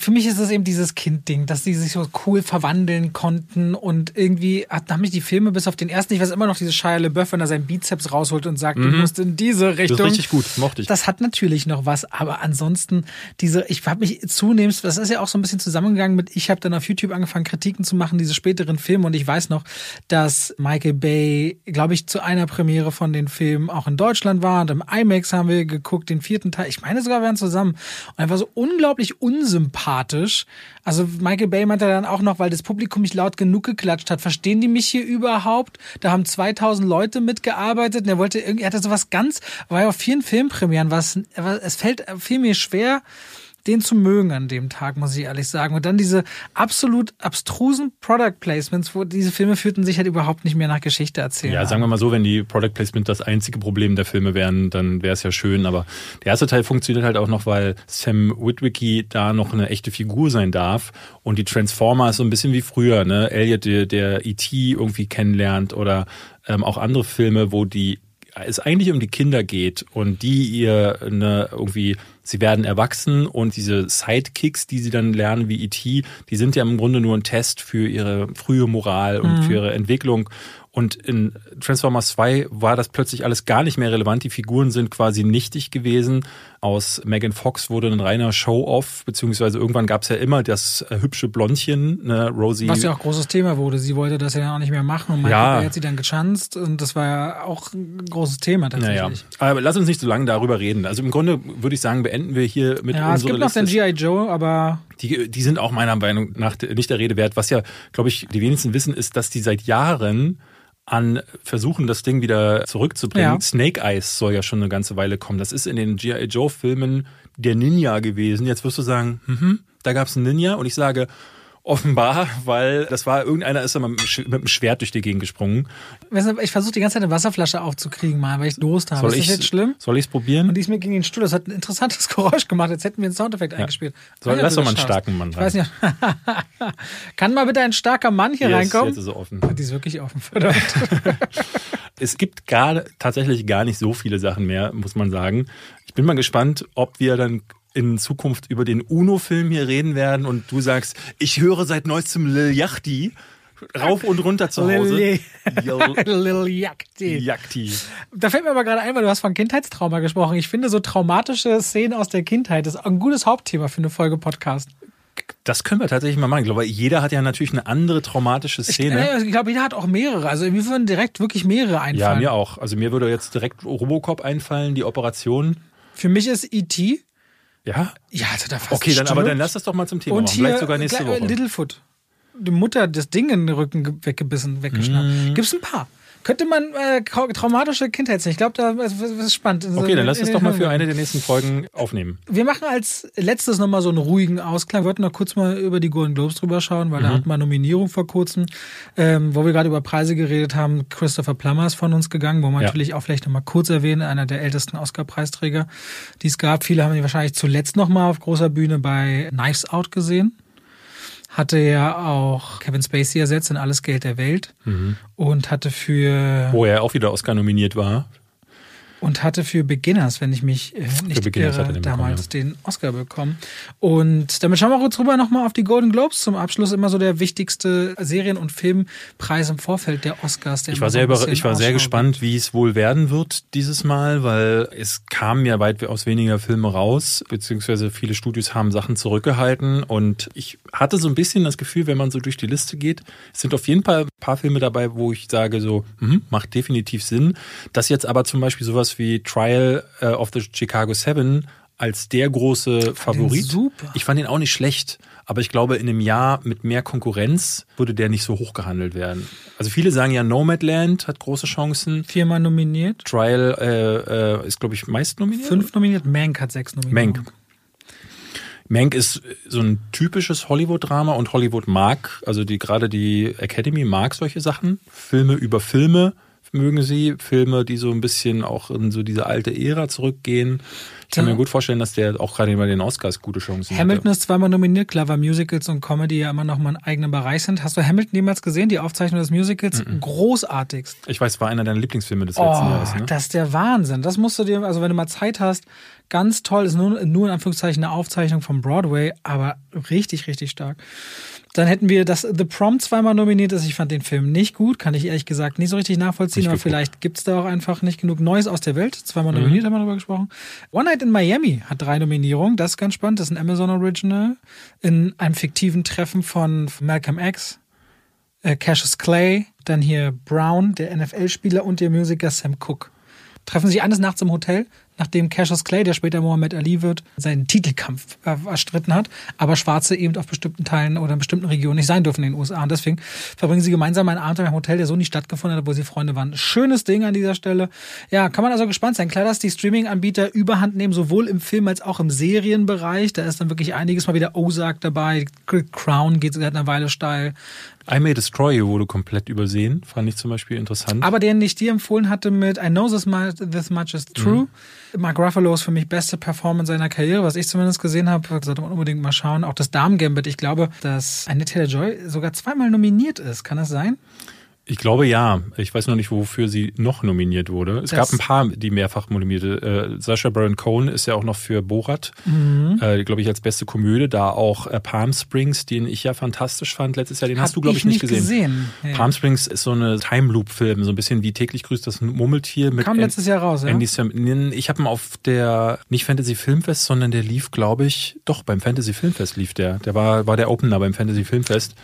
für mich ist es eben dieses Kind-Ding, dass die sich so cool verwandeln konnten und irgendwie hat, haben mich die Filme bis auf den ersten, ich weiß immer noch dieses Shia LeBeouf, wenn er seinen Bizeps rausholt und sagt, mhm. du musst in diese Richtung. Das ist richtig gut, mochte ich. Das hat natürlich noch was, aber ansonsten diese, ich habe mich zunehmend, das ist ja auch so ein bisschen zusammengegangen mit, ich habe dann auf YouTube angefangen Kritiken zu machen, diese späteren Filme und ich weiß noch, dass Michael Bay, glaube ich, zu einer Premiere von den Filmen auch in Deutschland war und im IMAX haben wir geguckt, den vierten Teil, ich meine sogar, wir waren zusammen und er war so unglaublich unsympathisch sympathisch. Also Michael Bay meinte dann auch noch, weil das Publikum nicht laut genug geklatscht hat. Verstehen die mich hier überhaupt? Da haben 2000 Leute mitgearbeitet und er wollte irgendwie, er hatte sowas ganz, war ja auf vielen Filmpremieren, was, es fällt viel mir schwer, den zu mögen an dem Tag, muss ich ehrlich sagen. Und dann diese absolut abstrusen Product Placements, wo diese Filme führten sich halt überhaupt nicht mehr nach Geschichte erzählen. Ja, sagen wir mal so, wenn die Product Placement das einzige Problem der Filme wären, dann wäre es ja schön. Aber der erste Teil funktioniert halt auch noch, weil Sam Witwicky da noch eine echte Figur sein darf. Und die Transformers so ein bisschen wie früher, ne? Elliot, der, der E.T. irgendwie kennenlernt oder ähm, auch andere Filme, wo die es eigentlich um die Kinder geht und die ihr eine irgendwie sie werden erwachsen und diese Sidekicks, die sie dann lernen wie E.T., die sind ja im Grunde nur ein Test für ihre frühe Moral und mhm. für ihre Entwicklung. Und in Transformers 2 war das plötzlich alles gar nicht mehr relevant. Die Figuren sind quasi nichtig gewesen. Aus Megan Fox wurde ein reiner Show-Off, beziehungsweise irgendwann gab es ja immer das äh, hübsche Blondchen, ne, Rosie. Was ja auch großes Thema wurde. Sie wollte das ja auch nicht mehr machen und Michael ja. hat sie dann gechanzt und das war ja auch ein großes Thema tatsächlich. Naja. Aber lass uns nicht so lange darüber reden. Also im Grunde würde ich sagen, beenden wir hier mit ja, es gibt noch den G.I. Joe, aber... Die, die sind auch meiner Meinung nach nicht der Rede wert. Was ja, glaube ich, die wenigsten wissen, ist, dass die seit Jahren an versuchen, das Ding wieder zurückzubringen. Ja. Snake Eyes soll ja schon eine ganze Weile kommen. Das ist in den G.I. Joe-Filmen der Ninja gewesen. Jetzt wirst du sagen, hm, da gab es einen Ninja und ich sage, Offenbar, weil das war, irgendeiner ist da mit dem Schwert durch die Gegend gesprungen. Ich versuche die ganze Zeit eine Wasserflasche aufzukriegen, mal, weil ich Durst habe. Soll ist das jetzt schlimm? Soll ich es probieren? Und die ist mir gegen den Stuhl. Das hat ein interessantes <laughs> Geräusch gemacht. Jetzt hätten wir einen Soundeffekt ja. eingespielt. Soll, lass doch mal einen starken Mann rein. Ich weiß nicht. <laughs> Kann mal bitte ein starker Mann hier yes, reinkommen? Jetzt ist er offen. Die ist wirklich offen, verdammt. <laughs> es gibt gar, tatsächlich gar nicht so viele Sachen mehr, muss man sagen. Ich bin mal gespannt, ob wir dann in Zukunft über den UNO-Film hier reden werden und du sagst, ich höre seit neuestem Lil Yachty rauf und runter zu Hause. Lil, <laughs> Lil Yachty. Yachty. Da fällt mir aber gerade ein, weil du hast von Kindheitstrauma gesprochen. Ich finde so traumatische Szenen aus der Kindheit ist ein gutes Hauptthema für eine Folge Podcast. Das können wir tatsächlich mal machen. Ich glaube, jeder hat ja natürlich eine andere traumatische Szene. Ich, ich glaube, jeder hat auch mehrere. Also mir würden direkt wirklich mehrere einfallen. Ja, mir auch. Also mir würde jetzt direkt Robocop einfallen, die Operation. Für mich ist E.T. Ja? Ja, also da fast Okay, dann, aber dann lass das doch mal zum Thema Und machen. Hier, Vielleicht sogar nächste Woche. Littlefoot. Die Mutter das Ding in den Rücken weggebissen, weggeschnappt. Mm. Gibt's ein paar. Könnte man äh, traumatische Kindheit. Ich glaube, da ist, ist spannend. Okay, dann lass uns doch mal für eine der nächsten Folgen aufnehmen. Wir machen als letztes nochmal so einen ruhigen Ausklang. Wir wollten noch kurz mal über die Golden Globes drüber schauen, weil mhm. da hat man Nominierung vor kurzem, ähm, wo wir gerade über Preise geredet haben. Christopher Plummer ist von uns gegangen, wo man ja. natürlich auch vielleicht nochmal kurz erwähnen, einer der ältesten Oscar-Preisträger, die es gab. Viele haben ihn wahrscheinlich zuletzt nochmal auf großer Bühne bei Knives Out gesehen hatte ja auch Kevin Spacey ersetzt in Alles Geld der Welt mhm. und hatte für. Wo er auch wieder Oscar nominiert war und hatte für Beginners, wenn ich mich äh, nicht irre, damals bekommen, ja. den Oscar bekommen. Und damit schauen wir kurz rüber nochmal auf die Golden Globes. Zum Abschluss immer so der wichtigste Serien- und Filmpreis im Vorfeld der Oscars. Der ich war, sehr, ich war sehr gespannt, wie es wohl werden wird dieses Mal, weil es kamen ja weitaus weniger Filme raus, beziehungsweise viele Studios haben Sachen zurückgehalten und ich hatte so ein bisschen das Gefühl, wenn man so durch die Liste geht, es sind auf jeden Fall paar Filme dabei, wo ich sage so, mh, macht definitiv Sinn. Das jetzt aber zum Beispiel sowas sowas wie Trial äh, of the Chicago Seven als der große Favorit. Super. Ich fand ihn auch nicht schlecht, aber ich glaube, in einem Jahr mit mehr Konkurrenz würde der nicht so hoch gehandelt werden. Also viele sagen ja, Nomadland hat große Chancen. Viermal nominiert. Trial äh, äh, ist, glaube ich, meist nominiert. Fünf nominiert, Mank hat sechs nominiert. Mank. Mank ist so ein typisches Hollywood-Drama und Hollywood mag, also die gerade die Academy mag solche Sachen. Filme über Filme mögen Sie Filme, die so ein bisschen auch in so diese alte Ära zurückgehen. Ich kann mir gut vorstellen, dass der auch gerade bei den Oscars gute Chancen Hamilton hatte. ist zweimal nominiert, klar, weil Musicals und Comedy ja immer noch mal einen eigenen Bereich sind. Hast du Hamilton jemals gesehen, die Aufzeichnung des Musicals? Großartigst. Ich weiß, war einer deiner Lieblingsfilme des Oh, letzten Jahres. Ne? das ist der Wahnsinn. Das musst du dir, also wenn du mal Zeit hast, ganz toll. Ist nur, nur in Anführungszeichen eine Aufzeichnung vom Broadway, aber richtig, richtig stark. Dann hätten wir das The Prom zweimal nominiert ist. Ich fand den Film nicht gut, kann ich ehrlich gesagt nicht so richtig nachvollziehen, aber vielleicht gibt's da auch einfach nicht genug Neues aus der Welt. Zweimal Mhm. nominiert, haben wir darüber gesprochen. One Night in Miami hat drei Nominierungen, das ist ganz spannend, das ist ein Amazon Original. In einem fiktiven Treffen von Malcolm X, äh, Cassius Clay, dann hier Brown, der NFL-Spieler und der Musiker Sam Cooke. Treffen sich eines Nachts im Hotel, nachdem Cassius Clay, der später Mohammed Ali wird, seinen Titelkampf äh, erstritten hat, aber Schwarze eben auf bestimmten Teilen oder in bestimmten Regionen nicht sein dürfen in den USA. Und deswegen verbringen sie gemeinsam einen Abend im Hotel, der so nicht stattgefunden hat, wo sie Freunde waren. Schönes Ding an dieser Stelle. Ja, kann man also gespannt sein. Klar, dass die Streaming-Anbieter Überhand nehmen, sowohl im Film als auch im Serienbereich. Da ist dann wirklich einiges mal wieder Ozark dabei. Crown geht seit einer Weile steil. I May Destroy You wurde komplett übersehen. Fand ich zum Beispiel interessant. Aber den ich dir empfohlen hatte mit I Know This Much, this much is True. Mark Ruffalo ist für mich beste Performance seiner Karriere, was ich zumindest gesehen habe. Sollte man unbedingt mal schauen. Auch das Damen-Gambit. Ich glaube, dass Annette Taylor-Joy sogar zweimal nominiert ist. Kann das sein? Ich glaube ja. Ich weiß noch nicht, wofür sie noch nominiert wurde. Es Das- gab ein paar, die mehrfach nominierte. Äh, Sasha Baron Cohen ist ja auch noch für Borat, Mhm. äh, glaube ich, als beste Komödie. Da auch äh, Palm Springs, den ich ja fantastisch fand letztes Jahr. Den hast Hab du, glaube ich, nicht gesehen. gesehen. Ja. Palm Springs ist so eine Time Loop Film, so ein bisschen wie täglich grüßt das Murmeltier mit Kam letztes Jahr raus, ja? Andy Sam ich habe ihn auf der nicht Fantasy Filmfest, sondern der lief, glaube ich, doch beim Fantasy Filmfest lief der. Der war war der Opener beim Fantasy Filmfest.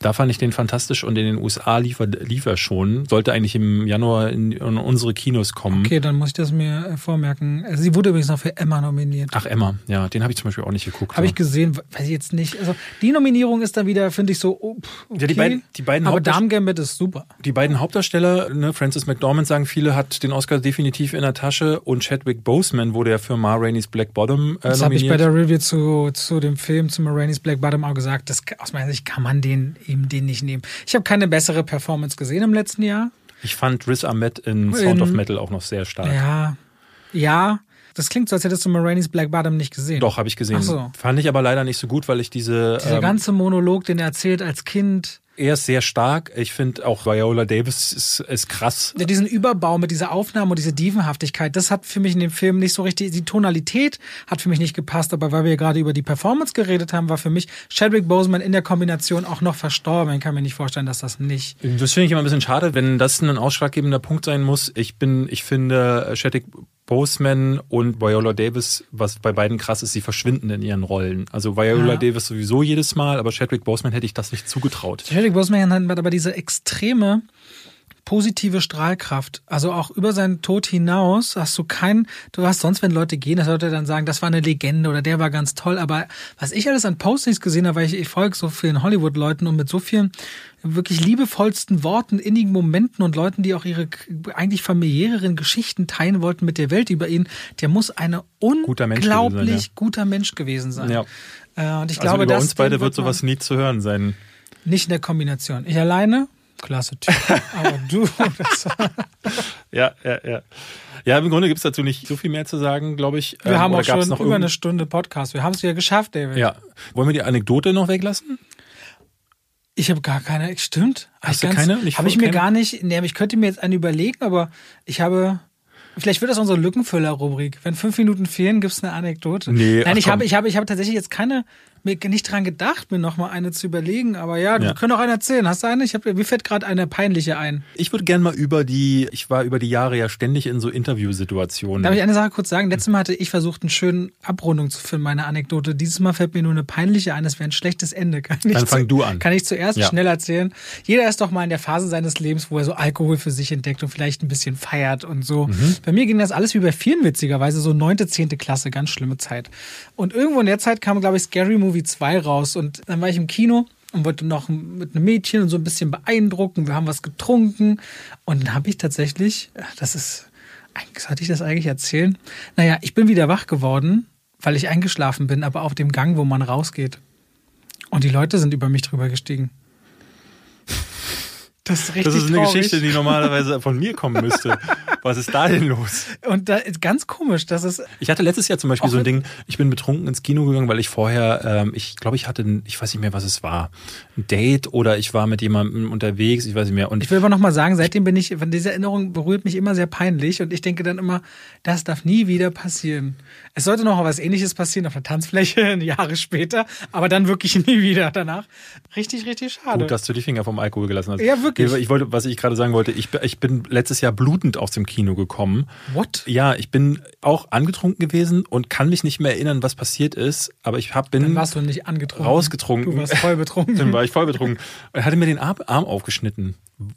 Da fand ich den fantastisch und in den USA lief er, lief er schon. Sollte eigentlich im Januar in, in unsere Kinos kommen. Okay, dann muss ich das mir äh, vormerken. Also Sie wurde übrigens noch für Emma nominiert. Ach Emma, ja, den habe ich zum Beispiel auch nicht geguckt. Habe ich gesehen, weiß ich jetzt nicht. Also die Nominierung ist dann wieder, finde ich so, oh, okay. Ja, die beiden- die beiden Aber Hauptdarst- Damen-Gambit ist super. Die beiden Hauptdarsteller, ne, Francis McDormand sagen viele, hat den Oscar definitiv in der Tasche und Chadwick Boseman wurde ja für Ma Rainey's Black Bottom äh, Das habe nominiert. ich bei der Review zu, zu dem Film, zu Maraine's Black Bottom auch gesagt. Das, aus meiner Sicht kann man den eben den nicht nehmen. Ich habe keine bessere Performance gesehen im letzten Jahr. Ich fand Riz Ahmed in Sound In- of Metal auch noch sehr stark. Ja, ja. Das klingt so, als hättest du Maraine's Black Bottom nicht gesehen. Doch, habe ich gesehen. Ach so. Fand ich aber leider nicht so gut, weil ich diese. Dieser ähm, ganze Monolog, den er erzählt als Kind. Er ist sehr stark. Ich finde auch Viola Davis ist, ist krass. Ja, diesen Überbau mit dieser Aufnahme und diese Dievenhaftigkeit, das hat für mich in dem Film nicht so richtig, die Tonalität hat für mich nicht gepasst, aber weil wir gerade über die Performance geredet haben, war für mich Chadwick Boseman in der Kombination auch noch verstorben. Ich kann mir nicht vorstellen, dass das nicht. Das finde ich immer ein bisschen schade, wenn das ein ausschlaggebender Punkt sein muss. Ich bin, ich finde, Chadwick Boseman und Viola Davis, was bei beiden krass ist, sie verschwinden in ihren Rollen. Also Viola Ja. Davis sowieso jedes Mal, aber Chadwick Boseman hätte ich das nicht zugetraut. Chadwick Boseman hat aber diese extreme positive Strahlkraft. Also auch über seinen Tod hinaus hast du keinen, du hast sonst, wenn Leute gehen, dass Leute dann sagen, das war eine Legende oder der war ganz toll. Aber was ich alles an Postings gesehen habe, weil ich, ich folge so vielen Hollywood-Leuten und mit so vielen wirklich liebevollsten Worten, innigen Momenten und Leuten, die auch ihre eigentlich familiäreren Geschichten teilen wollten mit der Welt über ihn, der muss eine Guter Mensch gewesen sein, unglaublich ja. guter Mensch gewesen sein. Ja. Äh, und ich Also glaube, über uns beide wird sowas nie zu hören sein. nicht in der Kombination. Ich alleine, klasse Typ. Aber du, Ja, ja, ja. Ja, im Grunde gibt's dazu nicht so viel mehr zu sagen, glaube ich. wir Ähm, haben auch schon noch über eine Stunde Podcast. Wir haben es ja geschafft, David. Ja. Wollen wir die Anekdote noch weglassen? Ich habe gar keine. Stimmt. Hast du keine? Nicht Habe ich mir keine? gar nicht. Nee, ich könnte mir jetzt eine überlegen, aber ich habe. Vielleicht wird das unsere Lückenfüller-Rubrik. Wenn fünf Minuten fehlen, gibt's eine Anekdote. Nee, Nein, ich habe, ich habe, ich habe tatsächlich jetzt keine, mir nicht dran gedacht, mir noch mal eine zu überlegen. Aber ja, Ja. wir können auch eine erzählen. Hast du eine? Ich habe, mir fällt gerade eine peinliche ein. Ich würde gerne mal über die, ich war über die Jahre ja ständig in so Interviewsituationen. Darf ich eine Sache kurz sagen? Letztes Mal hatte ich versucht, einen schönen Abrundung zu finden, meine Anekdote. Dieses Mal fällt mir nur eine peinliche ein, es wäre ein schlechtes Ende. <laughs> Kann ich Dann fang zu- du an. Kann ich zuerst Ja. schnell erzählen? Jeder ist doch mal in der Phase seines Lebens, wo er so Alkohol für sich entdeckt und vielleicht ein bisschen feiert und so. Mhm. Bei mir ging das alles wie bei vielen witzigerweise, so neunte, zehnte Klasse, ganz schlimme Zeit. Und irgendwo in der Zeit kam, glaube ich, Scary Movie 2 raus und dann war ich im Kino und wollte noch mit einem Mädchen und so ein bisschen beeindrucken. Wir haben was getrunken und dann habe ich tatsächlich, das ist, eigentlich sollte ich das eigentlich erzählen? Naja, ich bin wieder wach geworden, weil ich eingeschlafen bin, aber auf dem Gang, wo man rausgeht. Und die Leute sind über mich drüber gestiegen. Das ist richtig das ist eine traurig. Geschichte, die normalerweise von mir kommen müsste. Was ist da denn los? Und da ist ganz komisch, dass es. Ich hatte letztes Jahr zum Beispiel so ein Ding, ich bin betrunken ins Kino gegangen, weil ich vorher, ähm, ich glaube, ich hatte, ein, ich weiß nicht mehr, was es war, ein Date oder ich war mit jemandem unterwegs, ich weiß nicht mehr. Und Ich will aber nochmal sagen, seitdem bin ich, von dieser Erinnerung berührt mich immer sehr peinlich und ich denke dann immer, das darf nie wieder passieren. Es sollte noch mal was ähnliches passieren auf der Tanzfläche, <laughs> Jahre später, aber dann wirklich <laughs> nie wieder danach. Richtig, richtig schade. Gut, dass du die Finger vom Alkohol gelassen hast. Ja, wirklich. Ich wollte, was ich gerade sagen wollte, ich, ich bin letztes Jahr blutend aus dem Kino gekommen. What? Ja, ich bin auch angetrunken gewesen und kann mich nicht mehr erinnern, was passiert ist, aber ich hab, bin Dann warst du nicht angetrunken. rausgetrunken. Du warst voll betrunken. <laughs> Dann war ich voll betrunken. Und hatte mir den Arm, Arm aufgeschnitten.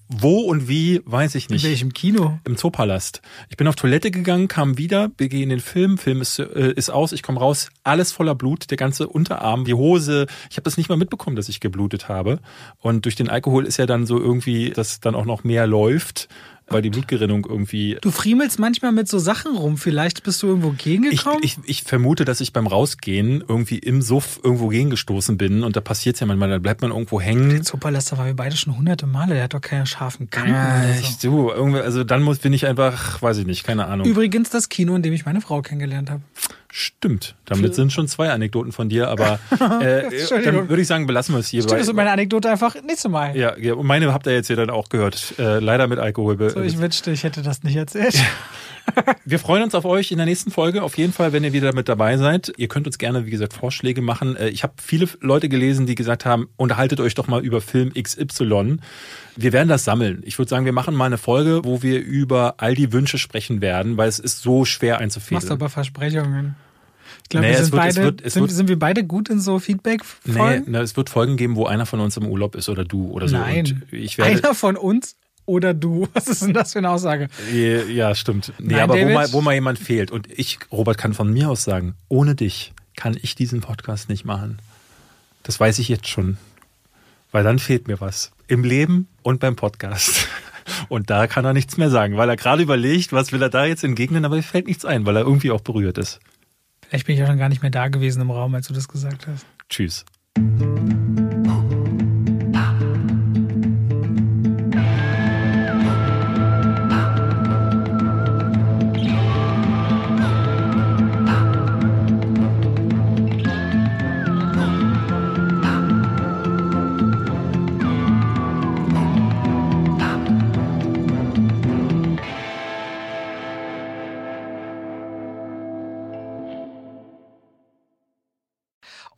Wo und wie, weiß ich In nicht. welchem Kino? Im Zoopalast. Ich bin auf Toilette gegangen, kam wieder, wir gehen in den Film, Film ist, äh, ist aus, ich komme raus, alles voller Blut, der ganze Unterarm, die Hose. Ich habe das nicht mal mitbekommen, dass ich geblutet habe. Und durch den Alkohol ist ja dann so irgendwie, dass dann auch noch mehr läuft, weil die Blutgerinnung irgendwie. Du friemelst manchmal mit so Sachen rum. Vielleicht bist du irgendwo Ich, gegengekommen. ich, ich vermute, dass ich beim Rausgehen irgendwie im Suff irgendwo gegengestoßen bin und da passiert's ja manchmal, da bleibt man irgendwo hängen. Superlaster war wir beide schon hunderte Male. Der hat doch keine scharfen Kanten. Ja, oder ich, so. du, irgendwie, also dann muss, bin ich einfach, weiß ich nicht, keine Ahnung. Übrigens das Kino, in dem ich meine Frau kennengelernt habe. Stimmt. Damit sind schon zwei Anekdoten von dir, aber <laughs> äh, Entschuldigung. dann würde ich sagen, belassen wir es hier. Stimmt, das ist meine Anekdote einfach nächstes Mal. ja, ja, und meine habt ihr jetzt ja dann auch gehört. Äh, leider mit Alkohol. So, ich wünschte, ich hätte das nicht erzählt. wir freuen uns auf euch in der nächsten Folge. Auf jeden Fall, wenn ihr wieder mit dabei seid. Ihr könnt uns gerne, wie gesagt, Vorschläge machen. Äh, ich habe viele Leute gelesen, die gesagt haben, unterhaltet euch doch mal über Film XY. Wir werden das sammeln. Ich würde sagen, wir machen mal eine Folge, wo wir über all die Wünsche sprechen werden, weil es ist so schwer Machst einzufädeln. aber Versprechungen. Ich glaube, Nee, wir es sind wird- es beide, wird- es sind, wird- sind wir beide gut in so feedback Nee, folgen na, es wird Folgen geben, wo einer von uns im Urlaub ist oder du oder so. Nein. Werde, Einer von uns oder du. <laughs> Was ist denn das für eine Aussage? Ja, stimmt. Nee, Nein, aber wo mal, wo mal jemand fehlt. Und ich, Robert, kann von mir aus sagen, ohne dich kann ich diesen Podcast nicht machen. Das weiß ich jetzt schon. Weil dann fehlt mir was. Im Leben und beim Podcast. <laughs> Und da kann er nichts mehr sagen, weil er gerade überlegt, was will er da jetzt entgegnen, aber ihm fällt nichts ein, weil er irgendwie auch berührt ist. Vielleicht bin ich ja schon gar nicht mehr da gewesen im Raum, als du das gesagt hast. Tschüss.